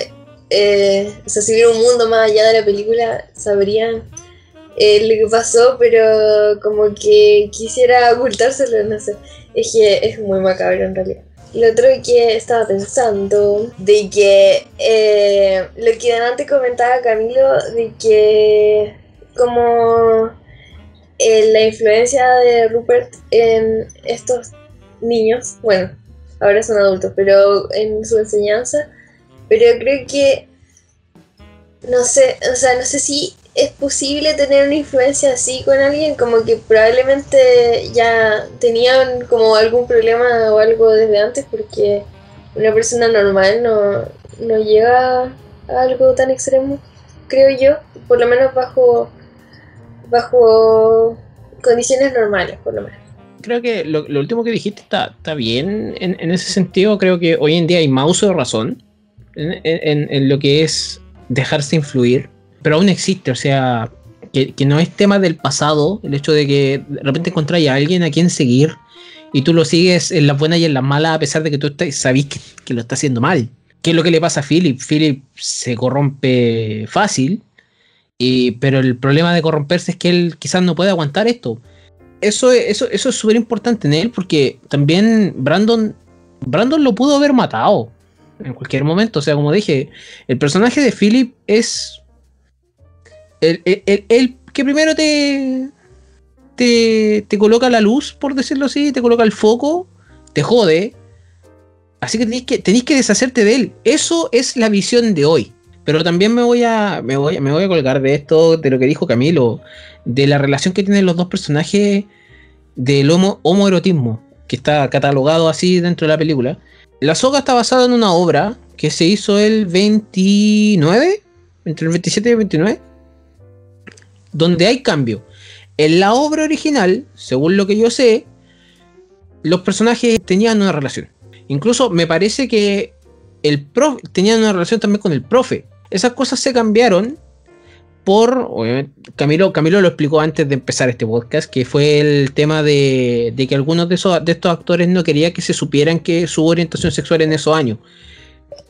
eh, o sea, si hubiera un mundo más allá de la película, sabrían eh, lo que pasó, pero como que quisiera ocultárselo, no sé. Es que es muy macabro en realidad. Lo otro que estaba pensando, de que eh, lo que antes comentaba Camilo, de que como eh, la influencia de Rupert en estos niños, bueno, ahora son adultos, pero en su enseñanza, pero creo que, no sé, o sea, no sé si es posible tener una influencia así con alguien, como que probablemente ya tenían como algún problema o algo desde antes, porque una persona normal no, no llega a algo tan extremo, creo yo, por lo menos bajo, bajo condiciones normales, por lo menos. Creo que lo, lo último que dijiste está, está bien en, ese sentido. Creo que hoy en día hay más uso de razón en, lo que es dejarse influir pero aún existe, o sea, que, no es tema del pasado, el hecho de que de repente encontráis a alguien a quien seguir y tú lo sigues en las buenas y en las malas a pesar de que tú sabes que, que, lo está haciendo mal. ¿Qué es lo que le pasa a Philip? Philip se corrompe fácil, pero el problema de corromperse es que él quizás no puede aguantar esto. Eso, eso, eso es súper importante en él porque también Brandon, Brandon lo pudo haber matado en cualquier momento. O sea, como dije, el personaje de Philip es el, el, el, que primero te, te, te coloca la luz, por decirlo así, te coloca el foco, te jode. Así que tenéis que, que deshacerte de él. Eso es la visión de hoy. Pero también me voy, a, me, voy, me voy a colgar de esto, de lo que dijo Camilo, de la relación que tienen los dos personajes del homo, homoerotismo, que está catalogado así dentro de la película. La soga está basada en una obra que se hizo el 29, entre el 27 y el 29 donde hay cambio. En la obra original, según lo que yo sé, los personajes tenían una relación. Incluso me parece que el profe tenían una relación también con el profe. Esas cosas se cambiaron por, Camilo, Camilo lo explicó antes de empezar este podcast, que fue el tema de, de que algunos de, esos, de estos actores no querían que se supieran que su orientación sexual en esos años.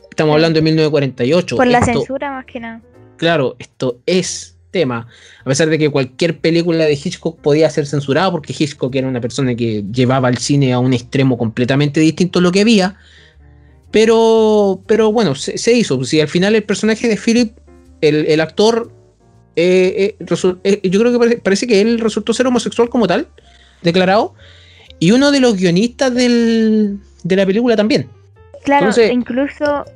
Estamos hablando de 1948. Por la esto, censura más que nada. Claro, esto es tema, a pesar de que cualquier película de Hitchcock podía ser censurada porque Hitchcock era una persona que llevaba el cine a un extremo completamente distinto a lo que había, pero, pero bueno, se, se hizo. Si al final el personaje de Philip, el, el actor, eh, eh, eh, yo creo que parece, parece, que él resultó ser homosexual como tal, declarado, y uno de los guionistas del, de la película también. Claro, Entonces, incluso,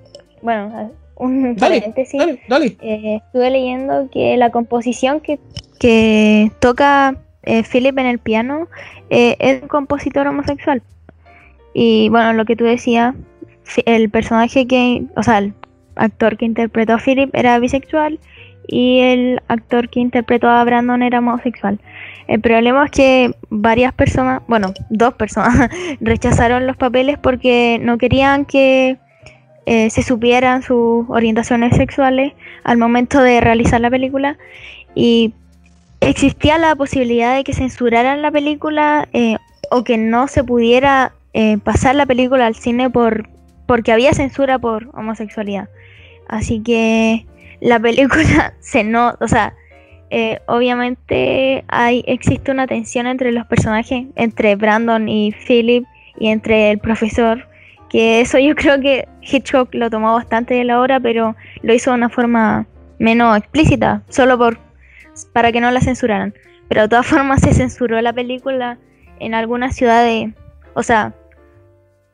bueno, un dale, paréntesis. Dale, dale. Eh, estuve leyendo que la composición que, que toca eh, Philip en el piano eh, es un compositor homosexual. Y bueno, lo que tú decías, el personaje que, o sea, el actor que interpretó a Philip era bisexual y el actor que interpretó a Brandon era homosexual. El problema es que varias personas, bueno, dos personas, rechazaron los papeles porque no querían que eh, se supieran sus orientaciones sexuales al momento de realizar la película y existía la posibilidad de que censuraran la película eh, o que no se pudiera eh, pasar la película al cine por porque había censura por homosexualidad. Así que la película se no, o sea, eh, obviamente hay existe una tensión entre los personajes, entre Brandon y Philip y entre el profesor que eso yo creo que Hitchcock lo tomó bastante de la obra, pero lo hizo de una forma menos explícita, solo por para que no la censuraran. Pero de todas formas se censuró la película en algunas ciudades, o sea,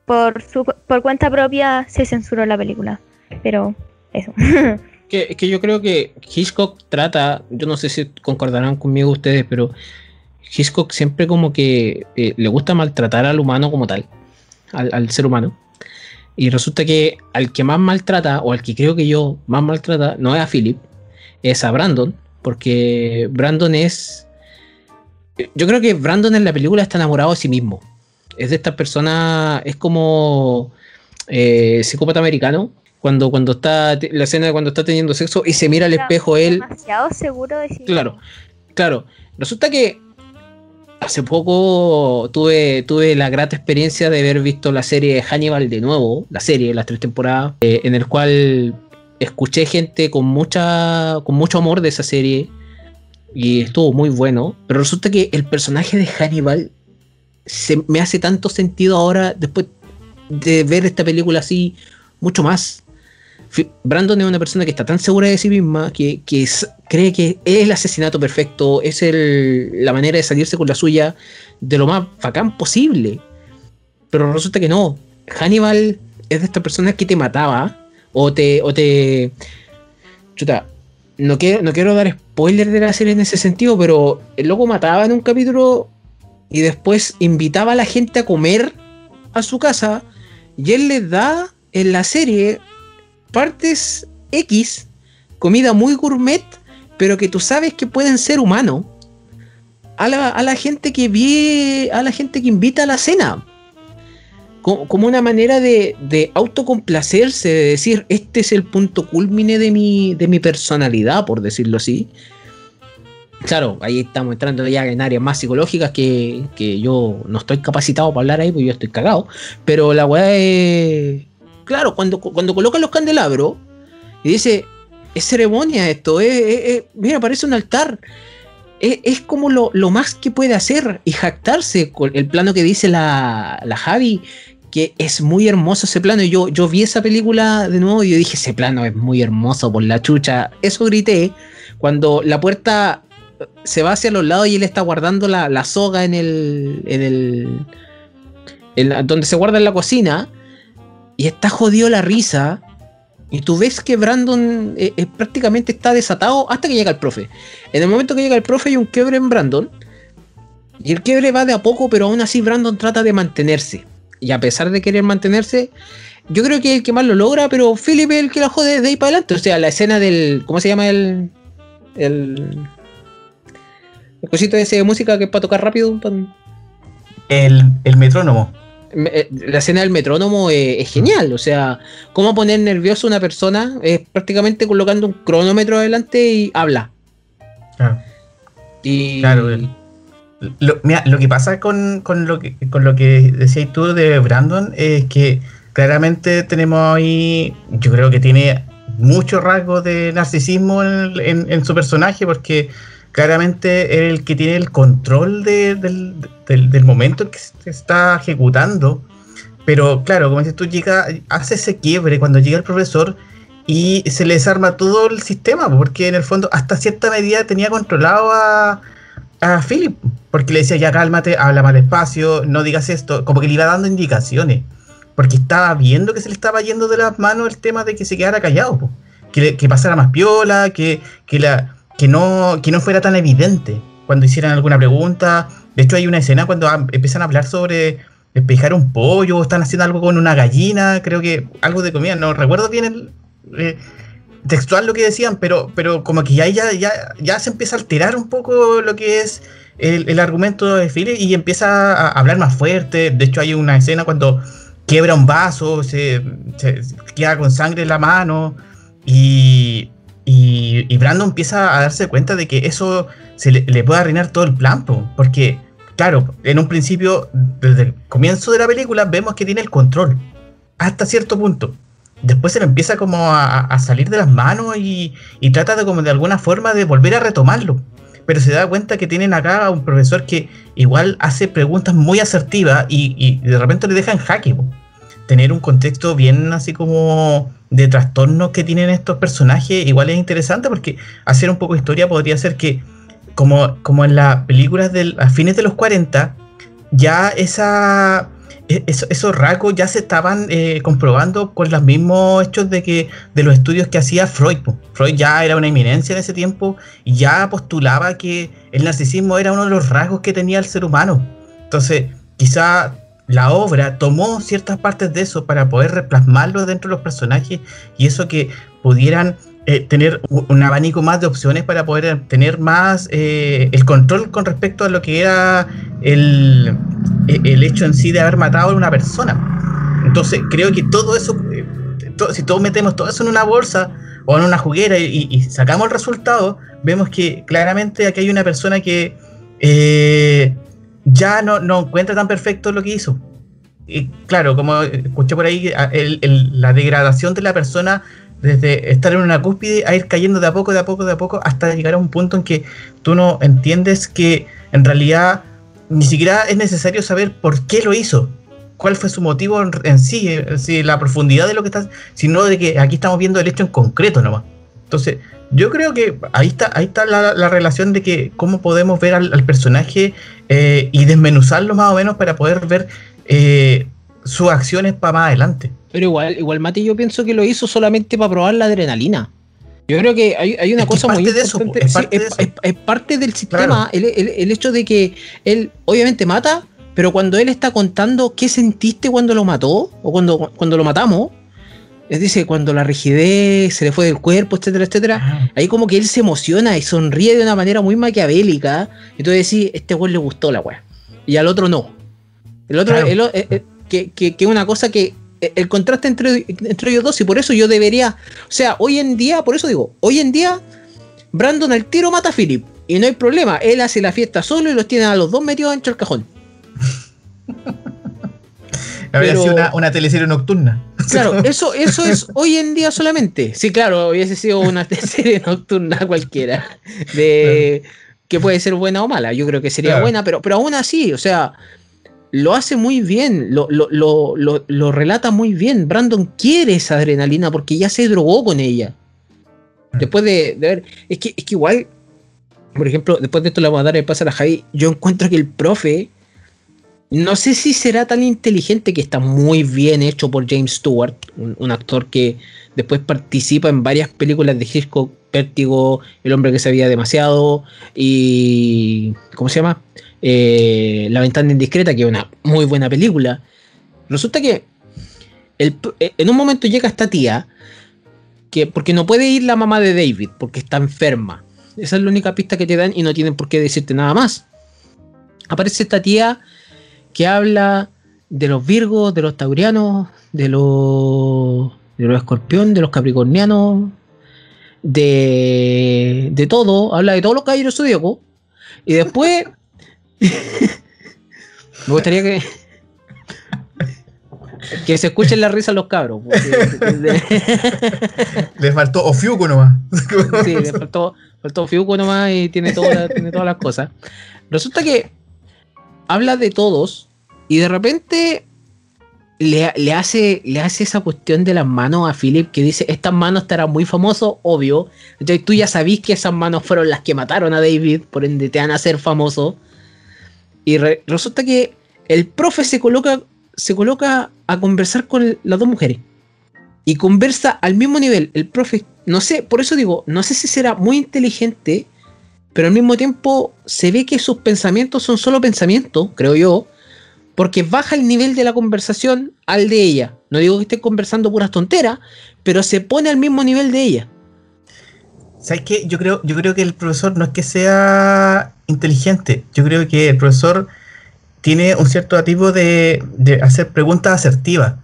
por su por cuenta propia se censuró la película. Pero eso. que, que yo creo que Hitchcock trata, yo no sé si concordarán conmigo ustedes, pero Hitchcock siempre como que eh, le gusta maltratar al humano como tal, al, al ser humano. Y resulta que al que más maltrata, o al que creo que yo más maltrata, no es a Philip, es a Brandon, porque Brandon es... Yo creo que Brandon en la película está enamorado de sí mismo. Es de estas personas, es como eh, psicópata americano, cuando, cuando está la escena de cuando está teniendo sexo y se mira al espejo él. Demasiado seguro de sí Claro, claro. Resulta que hace poco tuve, tuve la grata experiencia de haber visto la serie Hannibal de nuevo, la serie, las tres temporadas, eh, en el cual escuché gente con mucha con mucho amor de esa serie y estuvo muy bueno, pero resulta que el personaje de Hannibal se me hace tanto sentido ahora después de ver esta película así mucho más. Brandon es una persona que está tan segura de sí misma que, que es- cree que es el asesinato perfecto, es el- la manera de salirse con la suya de lo más bacán posible. Pero resulta que no. Hannibal es de estas personas que te mataba o te. O te chuta, no quiero, no quiero dar spoiler de la serie en ese sentido, pero el loco mataba en un capítulo y después invitaba a la gente a comer a su casa y él les da en la serie partes X, comida muy gourmet, pero que tú sabes que pueden ser humanos, a la, a la gente que vi, a la gente que invita a la cena. Co- Como una manera de, de autocomplacerse, de decir, este es el punto culmine de mi, de mi personalidad, por decirlo así. Claro, ahí estamos entrando ya en áreas más psicológicas que, que yo no estoy capacitado para hablar ahí, porque yo estoy cagado. Pero la weá es. Claro, cuando, cuando colocan los candelabros y dice, es ceremonia esto, es, es- es- mira, parece un altar. Es, como lo, lo más que puede hacer y jactarse con el plano que dice la, la Javi, que es muy hermoso ese plano. Yo, yo vi esa película de nuevo y yo dije, ese plano es muy hermoso por la chucha. Eso grité cuando la puerta se va hacia los lados y él está guardando la, la soga en el. en el. en donde se guarda en la cocina. Y está jodido la risa. Y tú ves que Brandon eh, eh, prácticamente está desatado hasta que llega el profe. En el momento que llega el profe hay un quiebre en Brandon. Y el quiebre va de a poco, pero aún así Brandon trata de mantenerse. Y a pesar de querer mantenerse, yo creo que es el que más lo logra, pero Philip es el que la jode de ahí para adelante. O sea, la escena del. ¿Cómo se llama el. el. El cosito ese de música que es para tocar rápido? El, el metrónomo. me- eh, la escena del metrónomo eh, es genial. O sea, cómo poner nervioso a una persona es prácticamente colocando un cronómetro adelante y habla. Claro. Y Claro, el- Lo, mira, lo que pasa con, con lo que con lo que decías tú de Brandon es que claramente tenemos ahí, yo creo que tiene muchos rasgos de narcisismo en, en- en su personaje porque claramente es el que tiene el control de- del, del- momento en que se está ejecutando. Pero claro, como dices tú, llega, hace ese quiebre cuando llega el profesor y se le desarma todo el sistema, porque en el fondo hasta cierta medida tenía controlado a, a Philip, porque le decía ya cálmate, habla más despacio, no digas esto, como que le iba dando indicaciones, porque estaba viendo que se le estaba yendo de las manos el tema de que se quedara callado, que, le- que pasara más piola, que, que, la, que, no, que no fuera tan evidente cuando hicieran alguna pregunta. De hecho hay una escena cuando empiezan a hablar sobre despejar un pollo, están haciendo algo con una gallina, creo que algo de comida, no recuerdo bien el... eh, textual lo que decían, pero, pero como que ya, ya, ya, ya se empieza a alterar un poco lo que es el, el argumento de Philip y empieza a hablar más fuerte. De hecho, hay una escena cuando quiebra un vaso, se, se queda con sangre en la mano y, y, y Brandon empieza a darse cuenta de que eso se le, puede arruinar todo el plan, po, porque, claro, en un principio, desde el comienzo de la película, vemos que tiene el control hasta cierto punto después se le empieza como a, salir de las manos y, trata de como de alguna forma de volver a retomarlo. Pero se da cuenta que tienen acá a un profesor que igual hace preguntas muy asertivas y, y de repente le deja en jaque. po. Tener un contexto bien así como de trastornos que tienen estos personajes igual es interesante porque hacer un poco de historia podría ser que como, como en las películas del, a fines de los 40 ya esa e- eso- esos rasgos ya se estaban eh, comprobando con los mismos hechos de que de los estudios que hacía Freud. Freud ya era una eminencia en ese tiempo y ya postulaba que el narcisismo era uno de los rasgos que tenía el ser humano. Entonces, quizá la obra tomó ciertas partes de eso para poder replasmarlo dentro de los personajes y eso que pudieran eh, tener un abanico más de opciones para poder tener más eh, el control con respecto a lo que era el, e- el hecho en sí de haber matado a una persona. Entonces creo que todo eso, eh, si todos metemos todo eso en una bolsa o en una juguera y, sacamos el resultado, vemos que claramente aquí hay una persona que eh, ya no, no encuentra tan perfecto lo que hizo. Y claro, como escuché por ahí, la degradación de la persona desde estar en una cúspide a ir cayendo de a poco, de a poco, de a poco, hasta llegar a un punto en que tú no entiendes que en realidad ni siquiera es necesario saber por qué lo hizo, cuál fue su motivo en, en sí, eh, sí, la profundidad de lo que está, sino de que aquí estamos viendo el hecho en concreto nomás. Entonces, yo creo que ahí está, ahí está la, la relación de que cómo podemos ver al, al personaje eh, y desmenuzarlo más o menos para poder ver eh, sus acciones para más adelante. Pero igual, igual Mati, yo pienso que lo hizo solamente para probar la adrenalina. Yo creo que hay, hay una Es cosa muy eso, importante. es parte es, de eso. es- es parte del sistema, Claro. el, el- el hecho de que él obviamente mata, pero cuando él está contando qué sentiste cuando lo mató, o cuando, cuando lo matamos, es decir, cuando la rigidez se le fue del cuerpo, etcétera, etcétera, ahí como que él se emociona y sonríe de una manera muy maquiavélica, y tú decís, este güey le gustó la weá, y al otro no. El otro, Claro. el o- eh, eh, que, que, que una cosa que eh, el contraste entre, entre ellos dos, y por eso yo debería, o sea, hoy en día, por eso digo, hoy en día, Brandon al tiro mata a Philip, y no hay problema, él hace la fiesta solo y los tiene a los dos metidos dentro del cajón. Habría sido una, una teleserie nocturna. Claro, eso, eso es hoy en día solamente. Sí, claro, hubiese sido una serie nocturna cualquiera. De que puede ser buena o mala. Yo creo que sería Claro. buena, pero, pero aún así, o sea, lo hace muy bien, lo, lo, lo, lo, lo relata muy bien. Brandon quiere esa adrenalina porque ya se drogó con ella. Después de, de ver. Es que, es que igual, por ejemplo, después de esto le vamos a dar el pase a la Javi. Yo encuentro que el profe. No sé si será tan inteligente que está muy bien hecho por James Stewart, un, actor que después participa en varias películas de Hitchcock, Vértigo, El hombre que sabía demasiado y ¿cómo se llama? Eh, La ventana indiscreta, que es una muy buena película. Resulta que el- en un momento llega esta tía que porque no puede ir la mamá de David porque está enferma. Esa es la única pista que te dan y no tienen por qué decirte nada más. Aparece esta tía que habla de los virgos, de los taurianos, de los, de los escorpión, de los capricornianos, de, de todo, habla de todos los caballeros zodíacos. Y después me gustaría que que se escuchen la risa los cabros. Les faltó Ofiuco nomás. Sí, le faltó, faltó Fiuco nomás y tiene, toda- tiene todas las cosas. Resulta que habla de todos y de repente le, le hace, le hace esa cuestión de las manos a Philip que dice, estas manos estarán muy famoso, obvio. Entonces tú ya sabís que esas manos fueron las que mataron a David, por ende te van a hacer famoso. Y re- resulta que el profe se coloca, se coloca a conversar con las dos mujeres. Y conversa al mismo nivel. El profe, no sé, por eso digo, no sé si será muy inteligente, pero al mismo tiempo se ve que sus pensamientos son solo pensamientos, creo yo, porque baja el nivel de la conversación al de ella. No digo que esté conversando puras tonteras, pero se pone al mismo nivel de ella. ¿Sabes qué? Yo creo, yo creo que el profesor no es que sea inteligente. Yo creo que el profesor tiene un cierto atisbo de, hacer preguntas asertivas.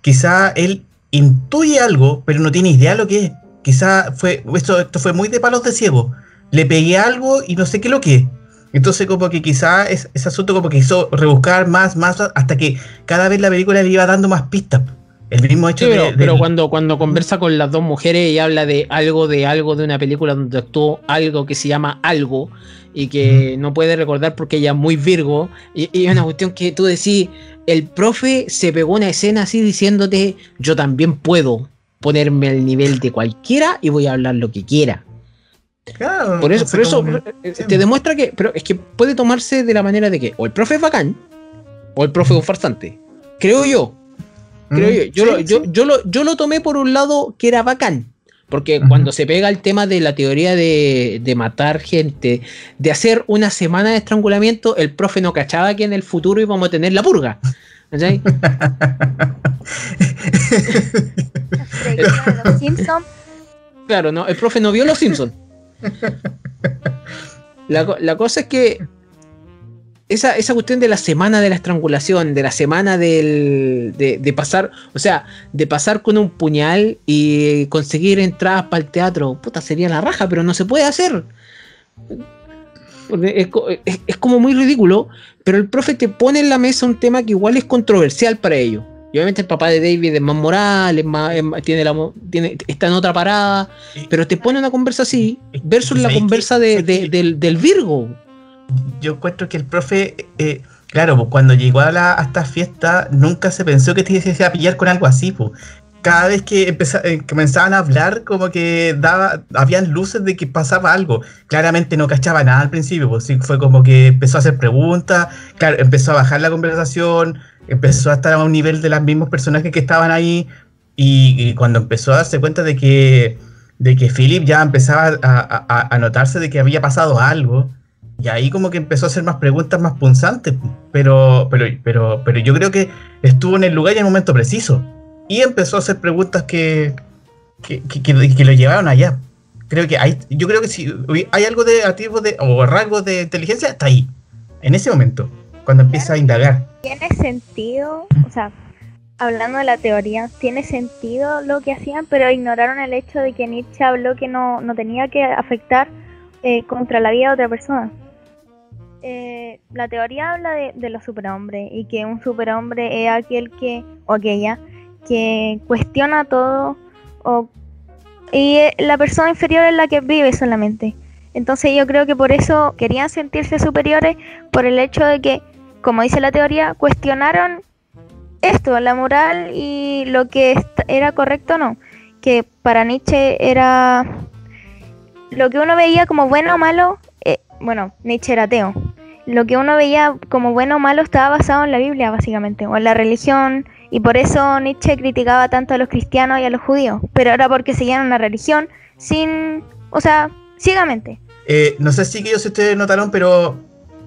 Quizá él intuye algo, pero no tiene idea de lo que es. Quizá fue, esto, esto fue muy de palos de ciego. Le pegué algo y no sé qué lo que es. Entonces como que quizá es, ese asunto como que hizo rebuscar más, más, hasta que cada vez la película le iba dando más pistas. El mismo hecho Sí, pero, de, pero del- cuando, cuando conversa con las dos mujeres y habla de algo de algo de una película donde actuó algo que se llama algo y que no puede recordar porque ella es muy virgo y, y es una cuestión que tú decís, el profe se pegó una escena así diciéndote yo también puedo ponerme al nivel de cualquiera y voy a hablar lo que quiera. Claro, Por eso, no sé por eso que- eh, sí. te demuestra que, pero es que puede tomarse de la manera de que o el profe es bacán o el profe es un farsante. Creo yo. Creo Mm, yo. Yo, sí, lo, yo, sí. yo, lo, yo lo tomé por un lado que era bacán. Porque cuando se pega el tema de la teoría de, de matar gente, de hacer una semana de estrangulamiento, el profe no cachaba que en el futuro íbamos a tener la purga. Simpsons. Claro, no, el profe no vio los Simpsons. La, la cosa es que esa, esa cuestión de la semana de la estrangulación, de la semana del, de, de pasar, o sea, de pasar con un puñal y conseguir entradas para el teatro, puta, sería la raja, pero no se puede hacer. Es- es como muy ridículo, pero el profe te pone en la mesa un tema que igual es controversial para ellos. Y obviamente el papá de David es más moral, es más, es más- tiene la, tiene, está en otra parada, pero te pone una conversa así versus la conversa de, del, del Virgo. Yo encuentro que el profe, eh, claro, pues, cuando llegó a, la, a esta fiesta, nunca se pensó que te iba a pillar con algo así, pues. Cada vez que eh, comenzaban a hablar, como que daba, habían luces de que pasaba algo. Claramente no cachaba nada al principio, pues sí, fue como que empezó a hacer preguntas, claro, empezó a bajar la conversación, empezó a estar a un nivel de los mismos personajes que estaban ahí, y, y cuando empezó a darse cuenta de que, de que Philip ya empezaba a, a- a- notarse de que había pasado algo, y ahí como que empezó a hacer más preguntas más punzantes, pero, pero, pero, pero yo creo que estuvo en el lugar y en el momento preciso. Y empezó a hacer preguntas que, que, que, que- lo llevaron allá. Creo que hay, yo creo que si hay algo de activo de, o rasgos de inteligencia, está ahí, en ese momento, cuando empieza a indagar. Tiene sentido, o sea, hablando de la teoría, tiene sentido lo que hacían, pero ignoraron el hecho de que Nietzsche habló que no, no tenía que afectar eh, contra la vida de otra persona. Eh, la teoría habla de, de los superhombres y que un superhombre es aquel que, o aquella, que cuestiona todo o, y eh, la persona inferior es la que vive solamente. Entonces yo creo que por eso querían sentirse superiores por el hecho de que, como dice la teoría, cuestionaron esto, la moral y lo que era correcto o no. Que para Nietzsche era lo que uno veía como bueno o malo, eh, bueno, Nietzsche era ateo. Lo que uno veía como bueno o malo estaba basado en la Biblia, básicamente, o en la religión, y por eso Nietzsche criticaba tanto a los cristianos y a los judíos, pero era porque seguían una religión sin, o sea, ciegamente. Eh, no sé si ellos ustedes notaron, pero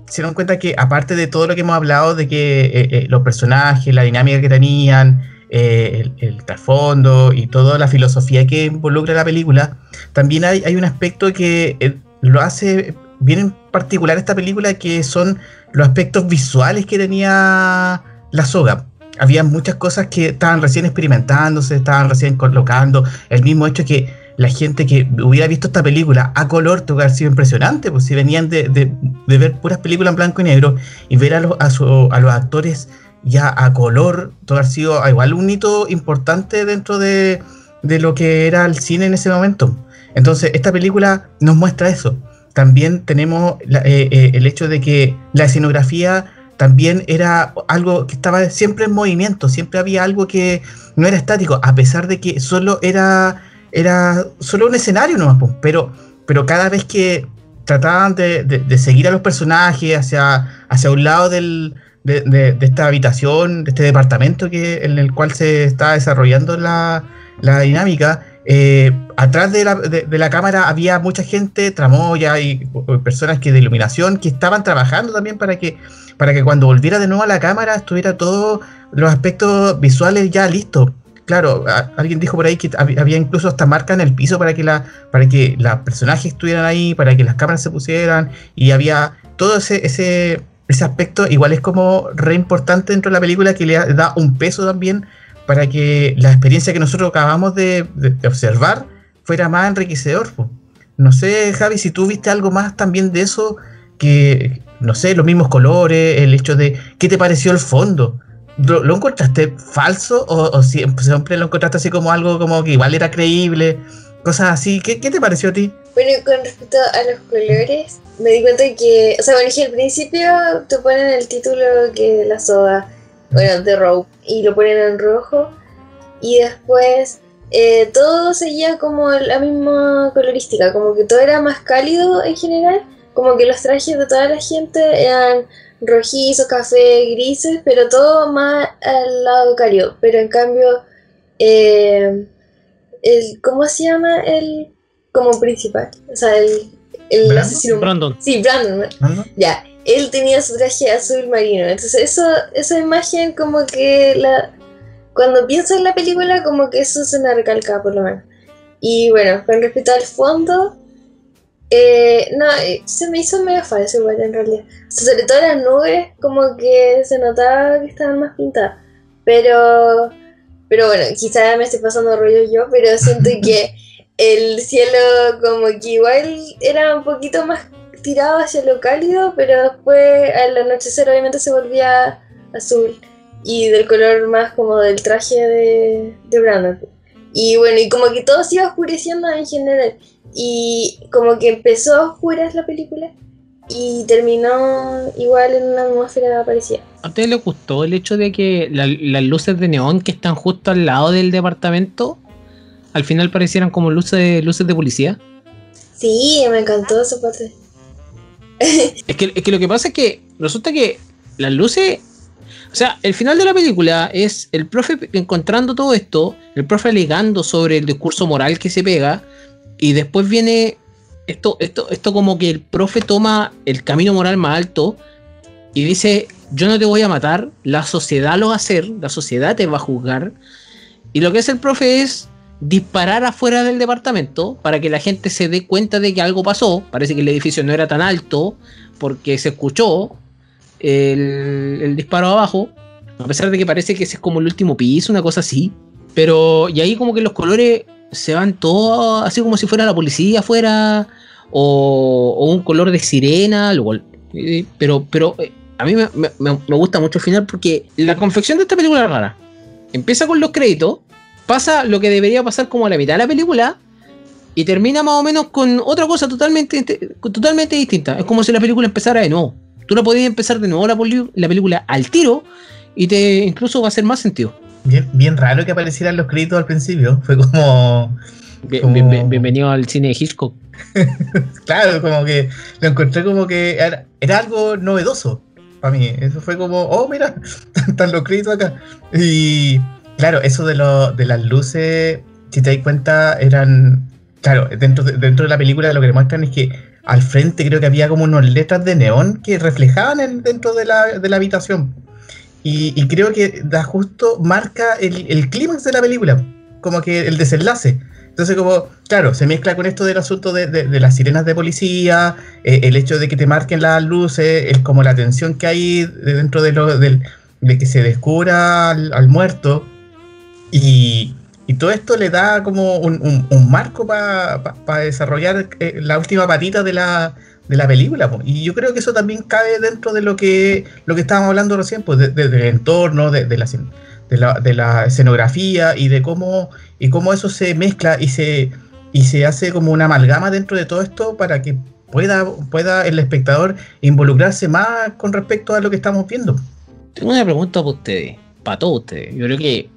se dieron cuenta que aparte de todo lo que hemos hablado, de que eh, eh, los personajes, la dinámica que tenían, eh, el, trasfondo y toda la filosofía que involucra la película, también hay, hay un aspecto que lo hace bien en particular esta película, que son los aspectos visuales que tenía la soga. Había muchas cosas que estaban recién experimentándose, estaban recién colocando. El mismo hecho que la gente que hubiera visto esta película a color tuvo que haber sido impresionante, pues si venían de, de- ver puras películas en blanco y negro y ver a, los- a, su- a los actores ya a color, todo ha sido igual un hito importante dentro de, de lo que era el cine en ese momento. Entonces, esta película nos muestra eso. También tenemos la- eh, eh, el hecho de que la escenografía también era algo que estaba siempre en movimiento, siempre había algo que no era estático, a pesar de que solo era, era solo un escenario nomás, pero, pero cada vez que trataban de, de- de seguir a los personajes hacia, hacia un lado del, de, esta habitación, de este departamento que, en el cual se está desarrollando la, la dinámica, eh, atrás de la, de- de la cámara había mucha gente, tramoya y personas que de iluminación que estaban trabajando también para que, para que cuando volviera de nuevo a la cámara estuviera todos los aspectos visuales ya listos. Claro, alguien dijo por ahí que hab- había incluso hasta marca en el piso para que la, para que los personajes estuvieran ahí, para que las cámaras se pusieran, y había todo ese, ese, ese aspecto, igual es como re importante dentro de la película que le da- un peso también para que la experiencia que nosotros acabamos de, observar fuera más enriquecedor. No sé, Javi, si tú viste algo más también de eso, que, no sé, los mismos colores, el hecho de, ¿qué te pareció el fondo? ¿Lo, lo encontraste falso o, o siempre, siempre lo encontraste así como algo como que igual era creíble? Cosas así, ¿qué, qué te pareció a ti? Bueno, con respecto a los colores, me di cuenta que, o sea, bueno, que al principio te ponen el título que la soda, bueno, de Rope, y lo ponen en rojo, y después eh, todo seguía como la misma colorística, como que todo era más cálido en general, como que los trajes de toda la gente eran rojizos, café, grises, pero todo más al lado cálido. Pero en cambio, eh, el, ¿cómo se llama el como principal? O sea, el, el ¿Brandon? asesino. Brandon. Sí, Brandon. ¿no? Ya, él tenía su traje azul marino. Entonces, eso, esa imagen, como que la. Cuando pienso en la película, como que eso se me recalca, por lo menos. Y bueno, con respecto al fondo, eh, no, eh, se me hizo medio falso igual en realidad. O sea, sobre todo las nubes, como que se notaba que estaban más pintadas. Pero, pero bueno, quizás me estoy pasando rollo yo, pero siento que el cielo como que igual era un poquito más tirado hacia lo cálido, pero después al anochecer obviamente se volvía azul y del color más como del traje de, de Brandon. Y bueno, y como que todo se iba oscureciendo en general. Y como que empezó a oscuras la película y terminó igual en una atmósfera parecida. ¿A ustedes les gustó el hecho de que la- las luces de neón que están justo al lado del departamento al final parecieran como luces, luces de policía? Sí, me encantó esa parte. Es que, es que lo que pasa es que resulta que las luces. O sea, el final de la película es el profe encontrando todo esto, el profe alegando sobre el discurso moral que se pega, y después viene esto, esto, esto como que el profe toma el camino moral más alto y dice, yo no te voy a matar, la sociedad lo va a hacer, la sociedad te va a juzgar, y lo que hace el profe es disparar afuera del departamento para que la gente se dé cuenta de que algo pasó. Parece que el edificio no era tan alto porque se escuchó el, el disparo abajo. A pesar de que parece que ese es como el último piso, una cosa así. Pero, y ahí como que los colores se van todos así como si fuera la policía afuera. O, o un color de sirena. lo eh, pero, pero eh, a mí me, me- gusta mucho el final porque la confección de esta película es rara. Empieza con los créditos pasa lo que debería pasar como a la mitad de la película y termina más o menos con otra cosa totalmente, totalmente distinta. Es como si la película empezara de nuevo. Tú no podías empezar de nuevo la, la película al tiro y te incluso va a hacer más sentido. Bien, bien raro que aparecieran los créditos al principio. Fue como. Bien- Como- bien- bien- bienvenido al cine de Hitchcock. Claro, como que lo encontré como que era, era algo novedoso para mí. Eso fue como, oh, mira, están los créditos acá. Y claro, eso de, lo, de las luces, si te das cuenta, eran. Claro, dentro de, dentro de la película lo que demuestran es que al frente creo que había como unas letras de neón que reflejaban el- dentro de la, de la habitación. Y, y creo que da justo marca el, el clímax de la película, como que el desenlace. Entonces, como, claro, se mezcla con esto del asunto de, de- de las sirenas de policía, eh, el hecho de que te marquen las luces, es como la tensión que hay de- dentro de, lo, del- de que se descubra al, al muerto. Y, y todo esto le da como un, un- un marco para desarrollar eh, la última patita de la, de la película. po. Y yo creo que eso también cabe dentro de lo que, lo que estábamos hablando recién, pues, de- de- del entorno, de, de la, de, la, de escenografía y de cómo, y cómo eso se mezcla y se, y se hace como una amalgama dentro de todo esto para que pueda, pueda el espectador involucrarse más con respecto a lo que estamos viendo. Tengo una pregunta para ustedes, para todos ustedes. Yo creo que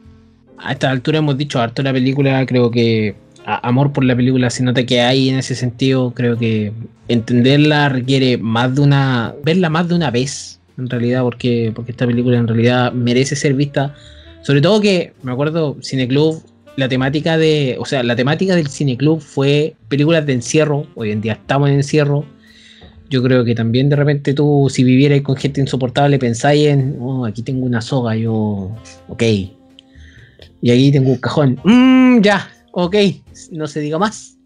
a esta altura hemos dicho harto de la película, creo que amor por la película se nota que hay en ese sentido, creo que entenderla requiere más de una, verla más de una vez, en realidad, porque, porque esta película en realidad merece ser vista, sobre todo que, me acuerdo, Cineclub, la temática de, o sea, la temática del Cineclub fue películas de encierro, hoy en día estamos en encierro, yo creo que también de repente tú, si vivieras con gente insoportable, pensáis en, oh, aquí tengo una soga, yo, ok. Y aquí tengo un cajón, mmm, ya, ok, no se diga más.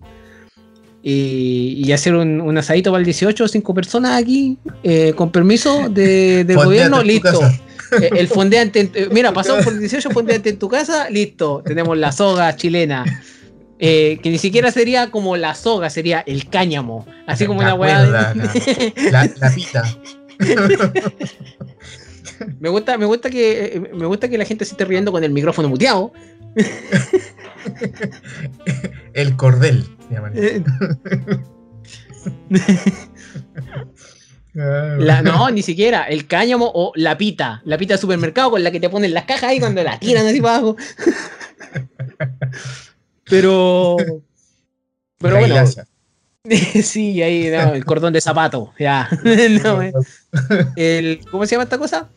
Y, y hacer un, un asadito para el 18, cinco personas aquí, eh, con permiso de- del gobierno, listo. Eh, el fondeante, eh, mira, pasamos por el 18, fondeante en tu casa, listo. Tenemos la soga chilena. Eh, que ni siquiera sería como la soga, sería el cáñamo. Así como La una weá. de- la- La, pita. Me gusta, me gusta que me gusta que la gente se esté riendo con el micrófono muteado. El cordel. Eh, la- no, ni siquiera. El cáñamo o la pita. La pita de supermercado con la que te ponen las cajas ahí cuando la tiran así para abajo. Pero. Pero la bueno. sí, ahí, no, el cordón de zapato, ya. No, eh. el, ¿Cómo se llama esta cosa?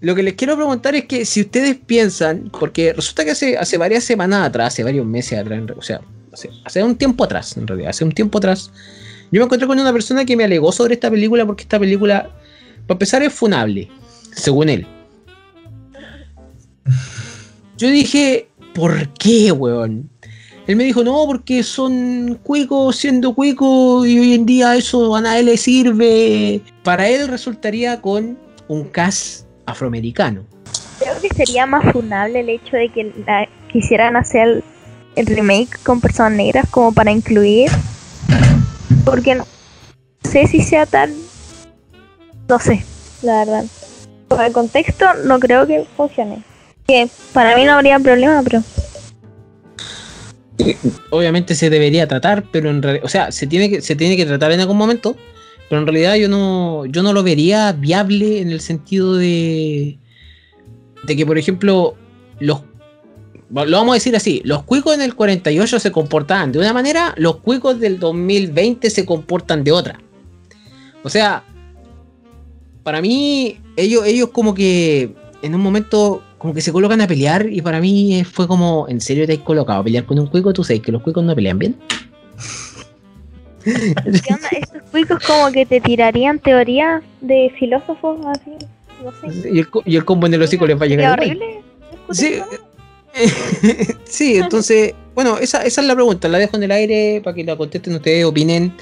Lo que les quiero preguntar es que si ustedes piensan, porque resulta que hace, varias semanas atrás, hace varios meses atrás, o sea, hace, hace un tiempo atrás, en realidad, hace un tiempo atrás, yo me encontré con una persona que me alegó sobre esta película porque esta película, para empezar, es funable, según él. Yo dije, ¿por qué, weón? Él me dijo, no, porque son cuicos siendo cuicos y hoy en día eso a nadie le sirve. Para él resultaría con un cast afroamericano. Creo que sería más funable el hecho de que la, quisieran hacer el remake con personas negras como para incluir. Porque no sé si sea tan... No sé, la verdad. Por el contexto no creo que funcione. Que para mí no habría problema, pero obviamente se debería tratar, pero en realidad, o sea, se tiene que se tiene que tratar en algún momento, pero en realidad yo no yo no lo vería viable en el sentido de de que por ejemplo los lo vamos a decir así, los cuicos en el 48 se comportaban de una manera, los cuicos del 2020 se comportan de otra. O sea, para mí ellos ellos como que en un momento como que se colocan a pelear y para mí fue como, ¿en serio te has colocado a pelear con un cuico? ¿Tú sabes que los cuicos no pelean bien? ¿Qué onda? Estos cuicos como que te tirarían teoría de filósofos así, no sé. Y el, y el combo en el hocico les va a llegar. ¿Sería igual. horrible? Sí, sí, entonces, bueno, esa, esa es la pregunta, la dejo en el aire para que la contesten ustedes, opinen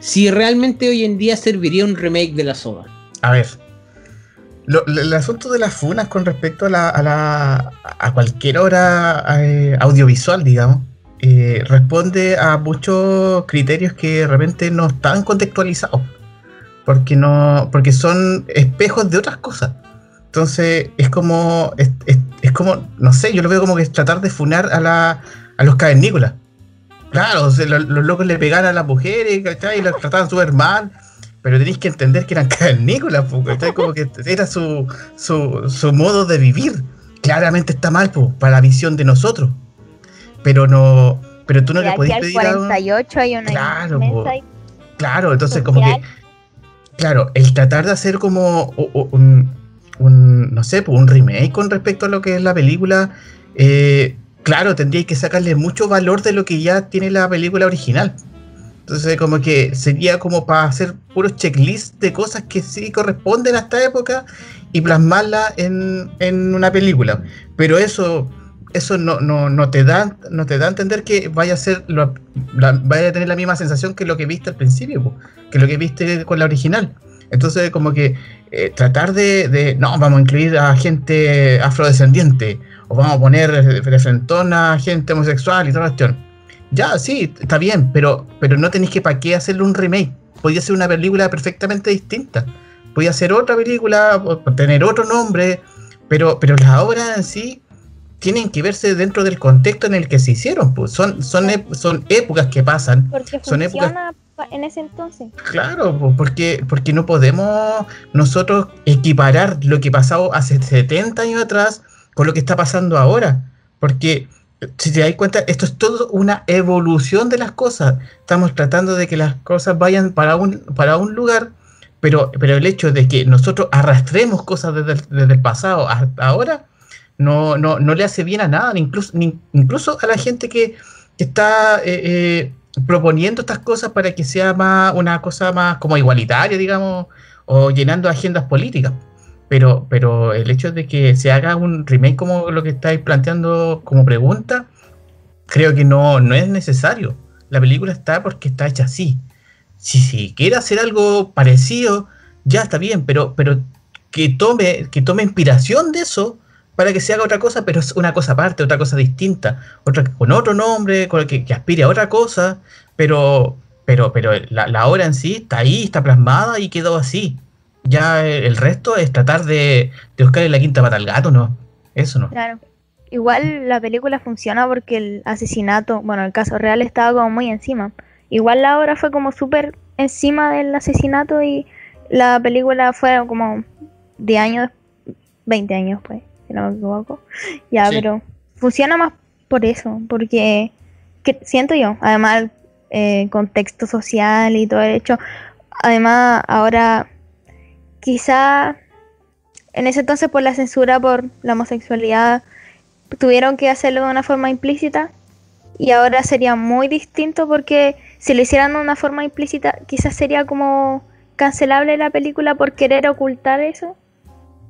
si realmente hoy en día serviría un remake de la soga. A ver. Lo- lo- el asunto de las funas con respecto a, la, a, la- a cualquier obra eh, audiovisual, digamos, eh, responde a muchos criterios que de repente no están contextualizados. Porque no. Porque son espejos de otras cosas. Entonces, es como. Es, como. No sé, yo lo veo como que es tratar de funar a la. a los cavernícolas. Claro, o sea, lo- los locos le pegaban a las mujeres, ¿cachai? Y las trataban súper mal. Pero tenéis que entender que eran cavernícolas, ¿cachai? Como que era su, su, su modo de vivir. Claramente está mal, po, para la visión de nosotros. Pero no. Pero tú no le al pedir a un- 48 hay una Claro. Claro, entonces como que. Claro, el tratar de hacer como un, un, no sé, pues un remake con respecto a lo que es la película, eh, claro, tendría que sacarle mucho valor de lo que ya tiene la película original. Entonces como que sería como para hacer puros checklists de cosas que sí corresponden a esta época y plasmarla en, en una película. Pero eso, eso no, no, no te da, no te da a entender que vaya a ser lo- la- vaya a tener la misma sensación que lo que viste al principio, que lo que viste con la original. Entonces, como que eh, tratar de, no, vamos a incluir a gente afrodescendiente, o vamos a poner de frentón a gente homosexual y toda la cuestión. Ya, sí, está bien, pero, pero no tenéis que para qué hacerle un remake. Podía ser una película perfectamente distinta. Podía ser otra película, tener otro nombre, pero, pero las obras en sí tienen que verse dentro del contexto en el que se hicieron. Pues. Son, son, son épocas que pasan. Porque son épocas- en ese entonces. Claro, po, porque, porque no podemos nosotros equiparar lo que pasó hace 70 años atrás con lo que está pasando ahora. Porque si te das cuenta, esto es todo una evolución de las cosas. Estamos tratando de que las cosas vayan para un, para un lugar, pero, pero el hecho de que nosotros arrastremos cosas desde el, desde el pasado hasta ahora no, no, no le hace bien a nada, incluso, ni- incluso a la gente que, que está eh, eh, proponiendo estas cosas para que sea más una cosa más como igualitaria, digamos, o llenando agendas políticas. Pero, pero el hecho de que se haga un remake como lo que estáis planteando como pregunta, creo que no, no es necesario. La película está porque está hecha así. Si, si quiere hacer algo parecido, ya está bien, pero, pero que tome, que tome inspiración de eso para que se haga otra cosa, pero es una cosa aparte, otra cosa distinta, otra con otro nombre, con el que, aspire a otra cosa, pero, pero, pero la, la obra en sí está ahí, está plasmada y quedó así. Ya el, el resto es tratar de, de buscarle la quinta pata al gato, ¿no? Eso no. Claro. Igual la película funciona porque el asesinato, bueno, el caso real estaba como muy encima. Igual la obra fue como súper encima del asesinato y la película fue como de años, 20 años pues, si no me equivoco. Ya, Sí. pero funciona más por eso, porque que- siento yo, además eh, contexto social y todo el hecho. Además, ahora quizá en ese entonces por la censura por la homosexualidad tuvieron que hacerlo de una forma implícita y ahora sería muy distinto porque si lo hicieran de una forma implícita quizás sería como cancelable la película por querer ocultar eso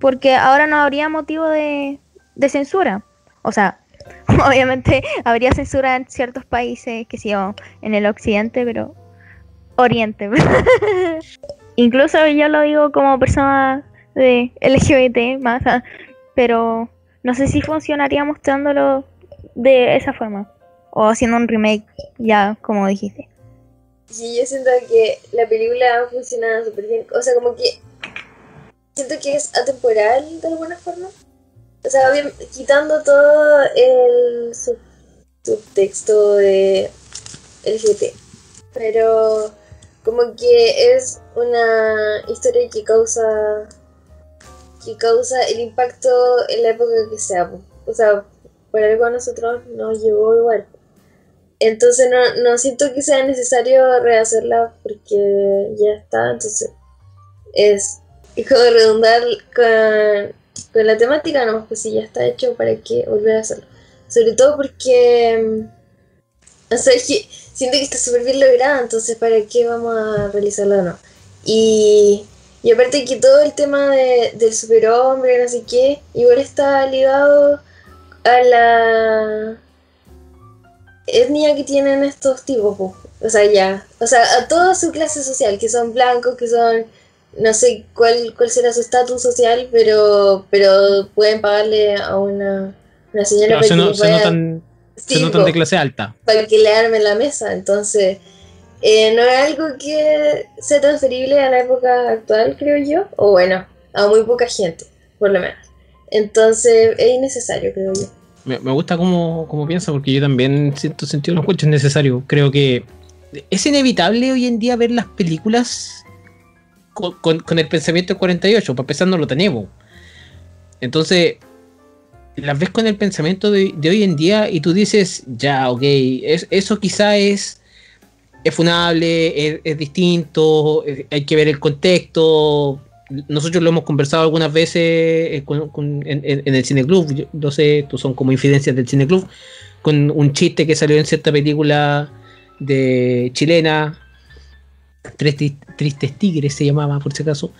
porque ahora no habría motivo de, de censura o sea obviamente habría censura en ciertos países que sí en el occidente pero oriente incluso yo lo digo como persona de LGBT más pero no sé si funcionaría mostrándolo de esa forma. O haciendo un remake, ya como dijiste. Sí, yo siento que la película ha funcionado súper bien. O sea, como que siento que es atemporal de alguna forma. O sea, quitando todo el subtexto de LGBT. Pero como que es una historia que causa que causa el impacto en la época que sea. O sea, por algo a nosotros nos llevó igual. Entonces no, no siento que sea necesario rehacerla porque ya está. Entonces es, como redundar con, con la temática, no, pues si ya está hecho, ¿para qué volver a hacerlo? Sobre todo porque... O sea, siento que está súper bien lograda, entonces ¿para qué vamos a realizarla o no? Y y aparte que todo el tema de, del superhombre, no sé qué, igual está ligado a la etnia que tienen estos tipos, o sea, ya, o sea, a toda su clase social, que son blancos, que son, no sé cuál, cuál será su estatus social, pero, pero pueden pagarle a una, una señora se, notan, se notan de clase alta. Para que le arme la mesa, entonces eh, no es algo que sea transferible a la época actual, creo yo, o bueno, a muy poca gente, por lo menos. Entonces es innecesario, creo yo. Me, gusta cómo, cómo, piensa, porque yo también siento sentido los es necesario. Creo que es inevitable hoy en día ver las películas con, el pensamiento del 48, para empezar no lo tenemos. Entonces, las ves con el pensamiento de, hoy en día y tú dices, ya, ok, eso quizá es es funable, es, distinto, hay que ver el contexto. Nosotros lo hemos conversado algunas veces eh, en, el cineclub, yo lo sé, tú son como infidencias del cineclub, con un chiste que salió en cierta película de chilena, Tres Tristes Tigres se llamaba por si acaso.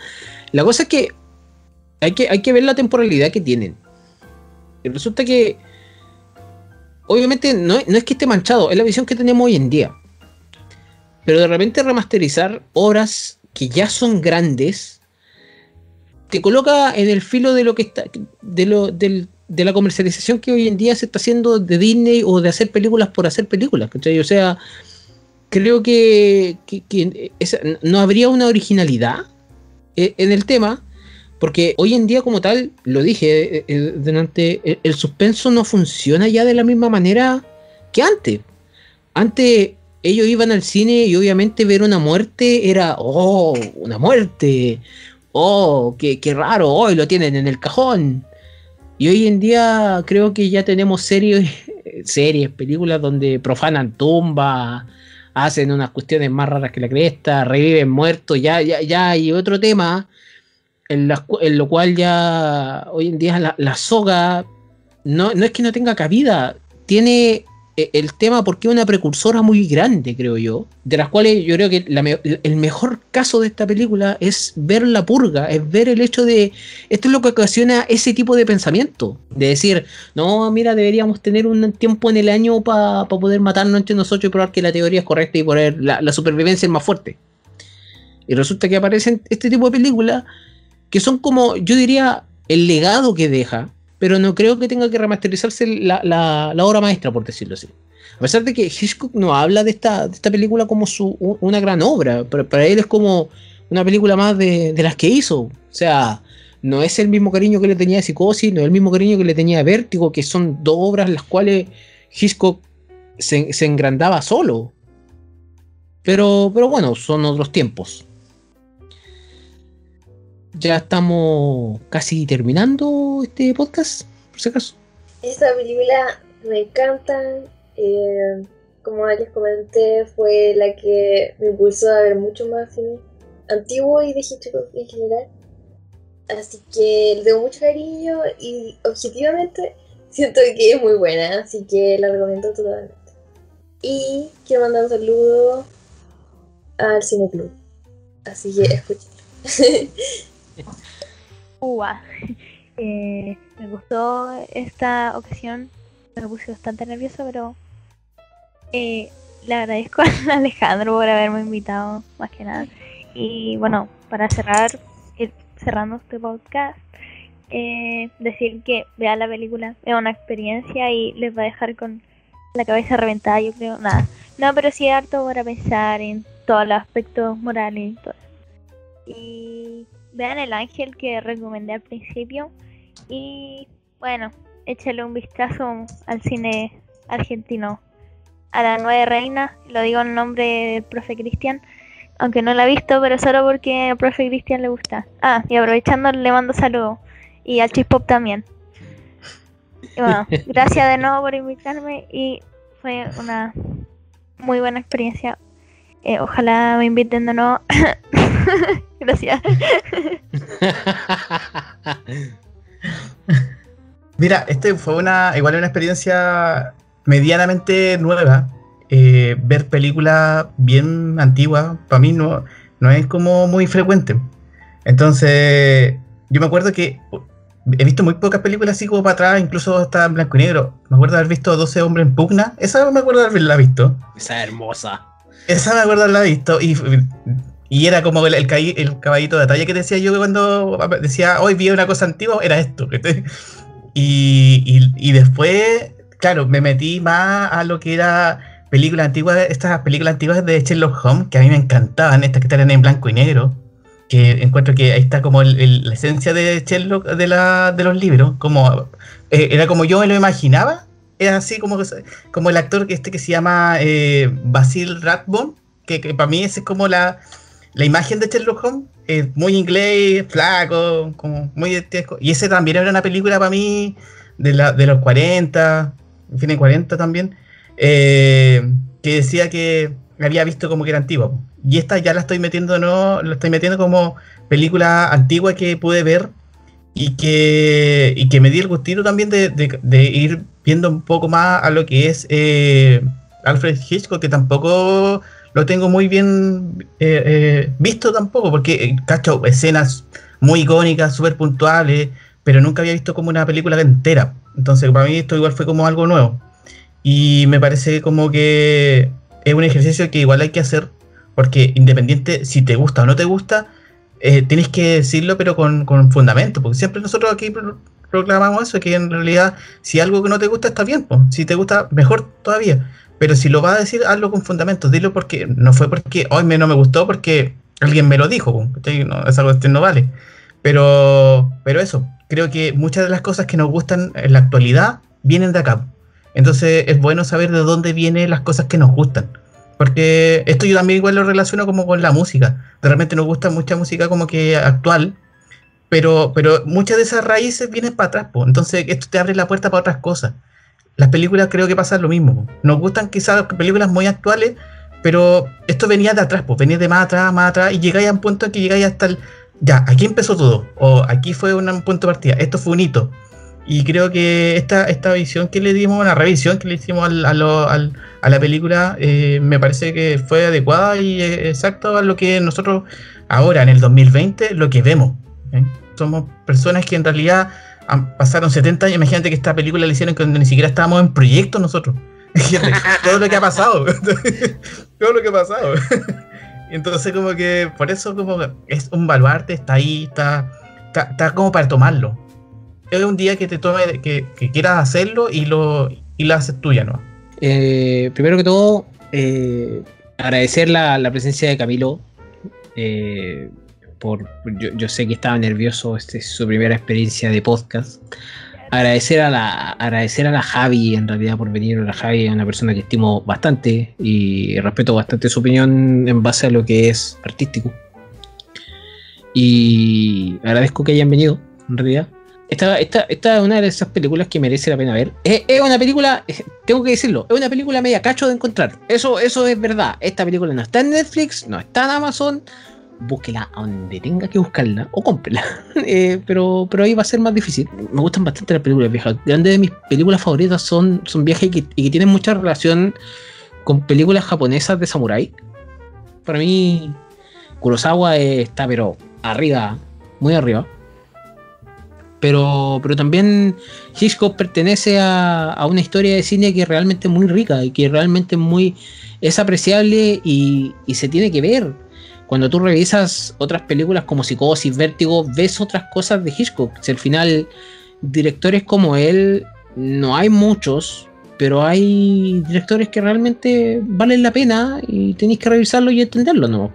La cosa es que hay que, hay que ver la temporalidad que tienen. Resulta que, obviamente, no, no es que esté manchado, es la visión que tenemos hoy en día. Pero de repente remasterizar obras que ya son grandes te coloca en el filo de lo que está de lo de la comercialización que hoy en día se está haciendo de Disney o de hacer películas por hacer películas, O sea, creo que, no habría una originalidad eh, en el tema, porque hoy en día como tal, lo dije eh, eh, delante, el suspenso no funciona ya de la misma manera que antes. Antes ellos iban al cine y obviamente ver una muerte era, oh, una muerte, oh, qué, raro, hoy lo tienen en el cajón. Y hoy en día creo que ya tenemos series, series, películas donde profanan tumbas, hacen unas cuestiones más raras que la cresta, reviven muertos, ya, ya, ya hay otro tema en, lo cual ya hoy en día la, soga no, no es que no tenga cabida, tiene el tema porque es una precursora muy grande, creo yo, de las cuales yo creo que el mejor caso de esta película es ver la purga, es ver el hecho de, esto es lo que ocasiona ese tipo de pensamiento, de decir, no, mira, deberíamos tener un tiempo en el año para poder matarnos entre nosotros y probar que la teoría es correcta y poner la, la supervivencia es más fuerte. Y resulta que aparecen este tipo de películas que son como, yo diría, el legado que deja pero no creo que tenga que remasterizarse la, obra maestra, por decirlo así. A pesar de que Hitchcock no habla de esta, de esta película como su, una gran obra, pero para él es como una película más de, las que hizo. O sea, no es el mismo cariño que le tenía a Psicosis, no es el mismo cariño que le tenía a Vértigo, que son dos obras las cuales Hitchcock se, se engrandaba solo. Pero, pero bueno, son otros tiempos ya estamos casi terminando este podcast, por si acaso. Esta película me encanta. Eh, como les comenté, fue la que me impulsó a ver mucho más cine antiguo y de Hitchcock en general. Así que le tengo mucho cariño y objetivamente siento que es muy buena, así que la recomiendo totalmente. Y quiero mandar un saludo al Cine Club. Así que escuchen. Ua. Eh, me gustó esta ocasión. Me puse bastante nervioso, pero eh, le agradezco a Alejandro por haberme invitado, más que nada. Y bueno, para cerrar, ir cerrando este podcast, eh, decir que vean la película, es una experiencia y les va a dejar con la cabeza reventada, yo creo, nada. No, pero sí harto para pensar en todos los aspectos morales y todo. Y vean el ángel que recomendé al principio. Y bueno, échale un vistazo al cine argentino. A la nueva reina, lo digo en nombre del profe Cristian, aunque no la he visto, pero solo porque al profe Cristian le gusta. Ah, y aprovechando le mando saludos. Y al Chispop también. Y bueno, gracias de nuevo por invitarme y fue una muy buena experiencia. Eh, ojalá me inviten de nuevo. gracias. Mira, este fue una igual una experiencia medianamente nueva. Eh, ver películas bien antiguas, para mí no, no es como muy frecuente. Entonces, yo me acuerdo que he visto muy pocas películas así como para atrás, incluso hasta en blanco y negro. Me acuerdo de haber visto 12 hombres en pugna. Esa me acuerdo de haberla visto. Esa hermosa. Esa me acuerdo de haberla visto. Y, y era como el, el, caballito de batalla que decía yo cuando decía hoy vi una cosa antigua, era esto. Y, y, y después, claro, me metí más a lo que era películas antiguas, estas películas antiguas de Sherlock Holmes, que a mí me encantaban, estas que están en blanco y negro. Que encuentro que ahí está como el- el- la esencia de Sherlock de, la, de los libros. Como, eh, era como yo me lo imaginaba. Era así como, como el actor este que se llama eh, Basil Rathbone, que, que para mí ese es como la, la imagen de Sherlock Holmes. eh, muy inglés, flaco, como muy dantesco. Y ese también era una película para mí de, la, de los 40, fin de 40 también, eh, que decía que había visto como que era antigua. Y esta ya la estoy metiendo, no, la estoy metiendo como película antigua que pude ver y que, y que me di el gustito también de, de- de ir viendo un poco más a lo que es eh, Alfred Hitchcock, que tampoco lo tengo muy bien eh, eh, visto tampoco, porque eh, cacho escenas muy icónicas, súper puntuales, pero nunca había visto como una película entera. Entonces para mí esto igual fue como algo nuevo. Y me parece como que es un ejercicio que igual hay que hacer, porque independiente si te gusta o no te gusta, eh, tienes que decirlo pero con, con fundamento, porque siempre nosotros aquí pro- proclamamos eso, que en realidad si algo que no te gusta está bien, pues. si te gusta mejor todavía, pero si lo vas a decir, hazlo con fundamentos, dilo porque no fue porque hoy me, no me gustó, porque alguien me lo dijo, no, esa cuestión no vale. Pero, pero eso, creo que muchas de las cosas que nos gustan en la actualidad vienen de acá. Entonces es bueno saber de dónde vienen las cosas que nos gustan. Porque esto yo también igual lo relaciono como con la música. De repente nos gusta mucha música como que actual, pero, pero muchas de esas raíces vienen para atrás. po. Entonces esto te abre la puerta para otras cosas. Las películas creo que pasa lo mismo. Nos gustan quizás películas muy actuales, pero esto venía de atrás, pues venía de más atrás, más atrás, y llegáis a un punto en que llegáis hasta el... Ya, aquí empezó todo, o aquí fue un punto de partida, esto fue un hito. Y creo que esta, esta visión que le dimos, una revisión que le hicimos a la película, eh, me parece que fue adecuada y eh, exacto a lo que nosotros ahora, en el 2020, lo que vemos. ¿eh? Somos personas que en realidad pasaron 70 años. Imagínate que esta película la hicieron cuando ni siquiera estábamos en proyecto nosotros. Todo lo que ha pasado. Todo lo que ha pasado. Entonces, como que por eso, como es un baluarte, está ahí, está, está, como para tomarlo. Es un día que te tome, que, quieras hacerlo y lo, y lo haces tuya, ¿no? Eh, primero que todo, eh, agradecer la, la presencia de Camilo. eh, por, yo, yo sé que estaba nervioso, esta es su primera experiencia de podcast. Agradecer a la, agradecer a la Javi en realidad por venir. La Javi es una persona que estimo bastante y respeto bastante su opinión en base a lo que es artístico. Y agradezco que hayan venido, en realidad. esta, esta, esta es una de esas películas que merece la pena ver. Es, es una película, tengo que decirlo, es una película media cacho de encontrar. Eso, eso es verdad. Esta película no está en Netflix, no está en Amazon. Búsquela donde tenga que buscarla o cómprela. Eh, pero, pero ahí va a ser más difícil. Me gustan bastante las películas viejas. Grandes de mis películas favoritas son, son viajes y que, y que tienen mucha relación con películas japonesas de samurái. Para mí, Kurosawa está, pero arriba, muy arriba. Pero, pero también Hitchcock pertenece a, a una historia de cine que es realmente muy rica y que realmente muy es apreciable y, y se tiene que ver. Cuando tú revisas otras películas como Psicosis, Vértigo, ves otras cosas de Hitchcock. Si al final, directores como él, no hay muchos, pero hay directores que realmente valen la pena y tenéis que revisarlo y entenderlo, ¿no?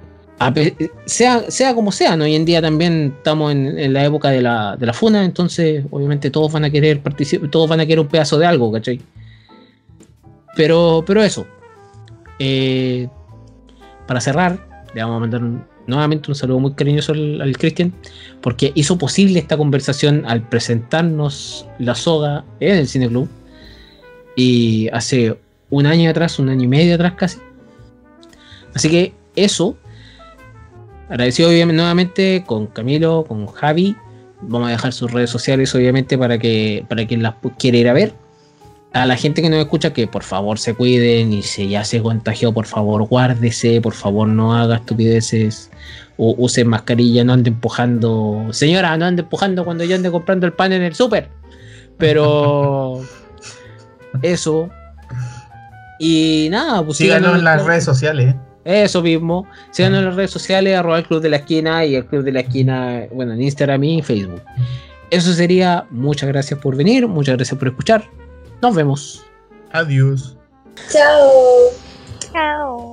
Sea, sea como sea, hoy en día también estamos en, en la época de la, de la funa, entonces obviamente todos van a querer participar, todos van a querer un pedazo de algo, ¿cachai? Pero, pero eso. Eh, para cerrar, le vamos a mandar nuevamente un saludo muy cariñoso al, al Cristian, porque hizo posible esta conversación al presentarnos la soga en el Cine Club. Y hace un año atrás, un año y medio atrás casi. Así que eso. Agradecido nuevamente con Camilo, con Javi. Vamos a dejar sus redes sociales, obviamente, para que para quien las quiera ir a ver. A la gente que nos escucha, que por favor se cuiden y si ya se contagió, por favor guárdese, por favor no haga estupideces, o use mascarilla, no ande empujando. Señora, no ande empujando cuando yo ande comprando el pan en el súper. Pero eso. Y nada, pues Síganos en las redes sociales. ¿eh? Eso mismo. Síganos en las redes sociales, arroba el Club de la Esquina y el Club de la Esquina, bueno, en Instagram y Facebook. Eso sería. Muchas gracias por venir, muchas gracias por escuchar. Nos vemos. Adiós. Chao. Chao.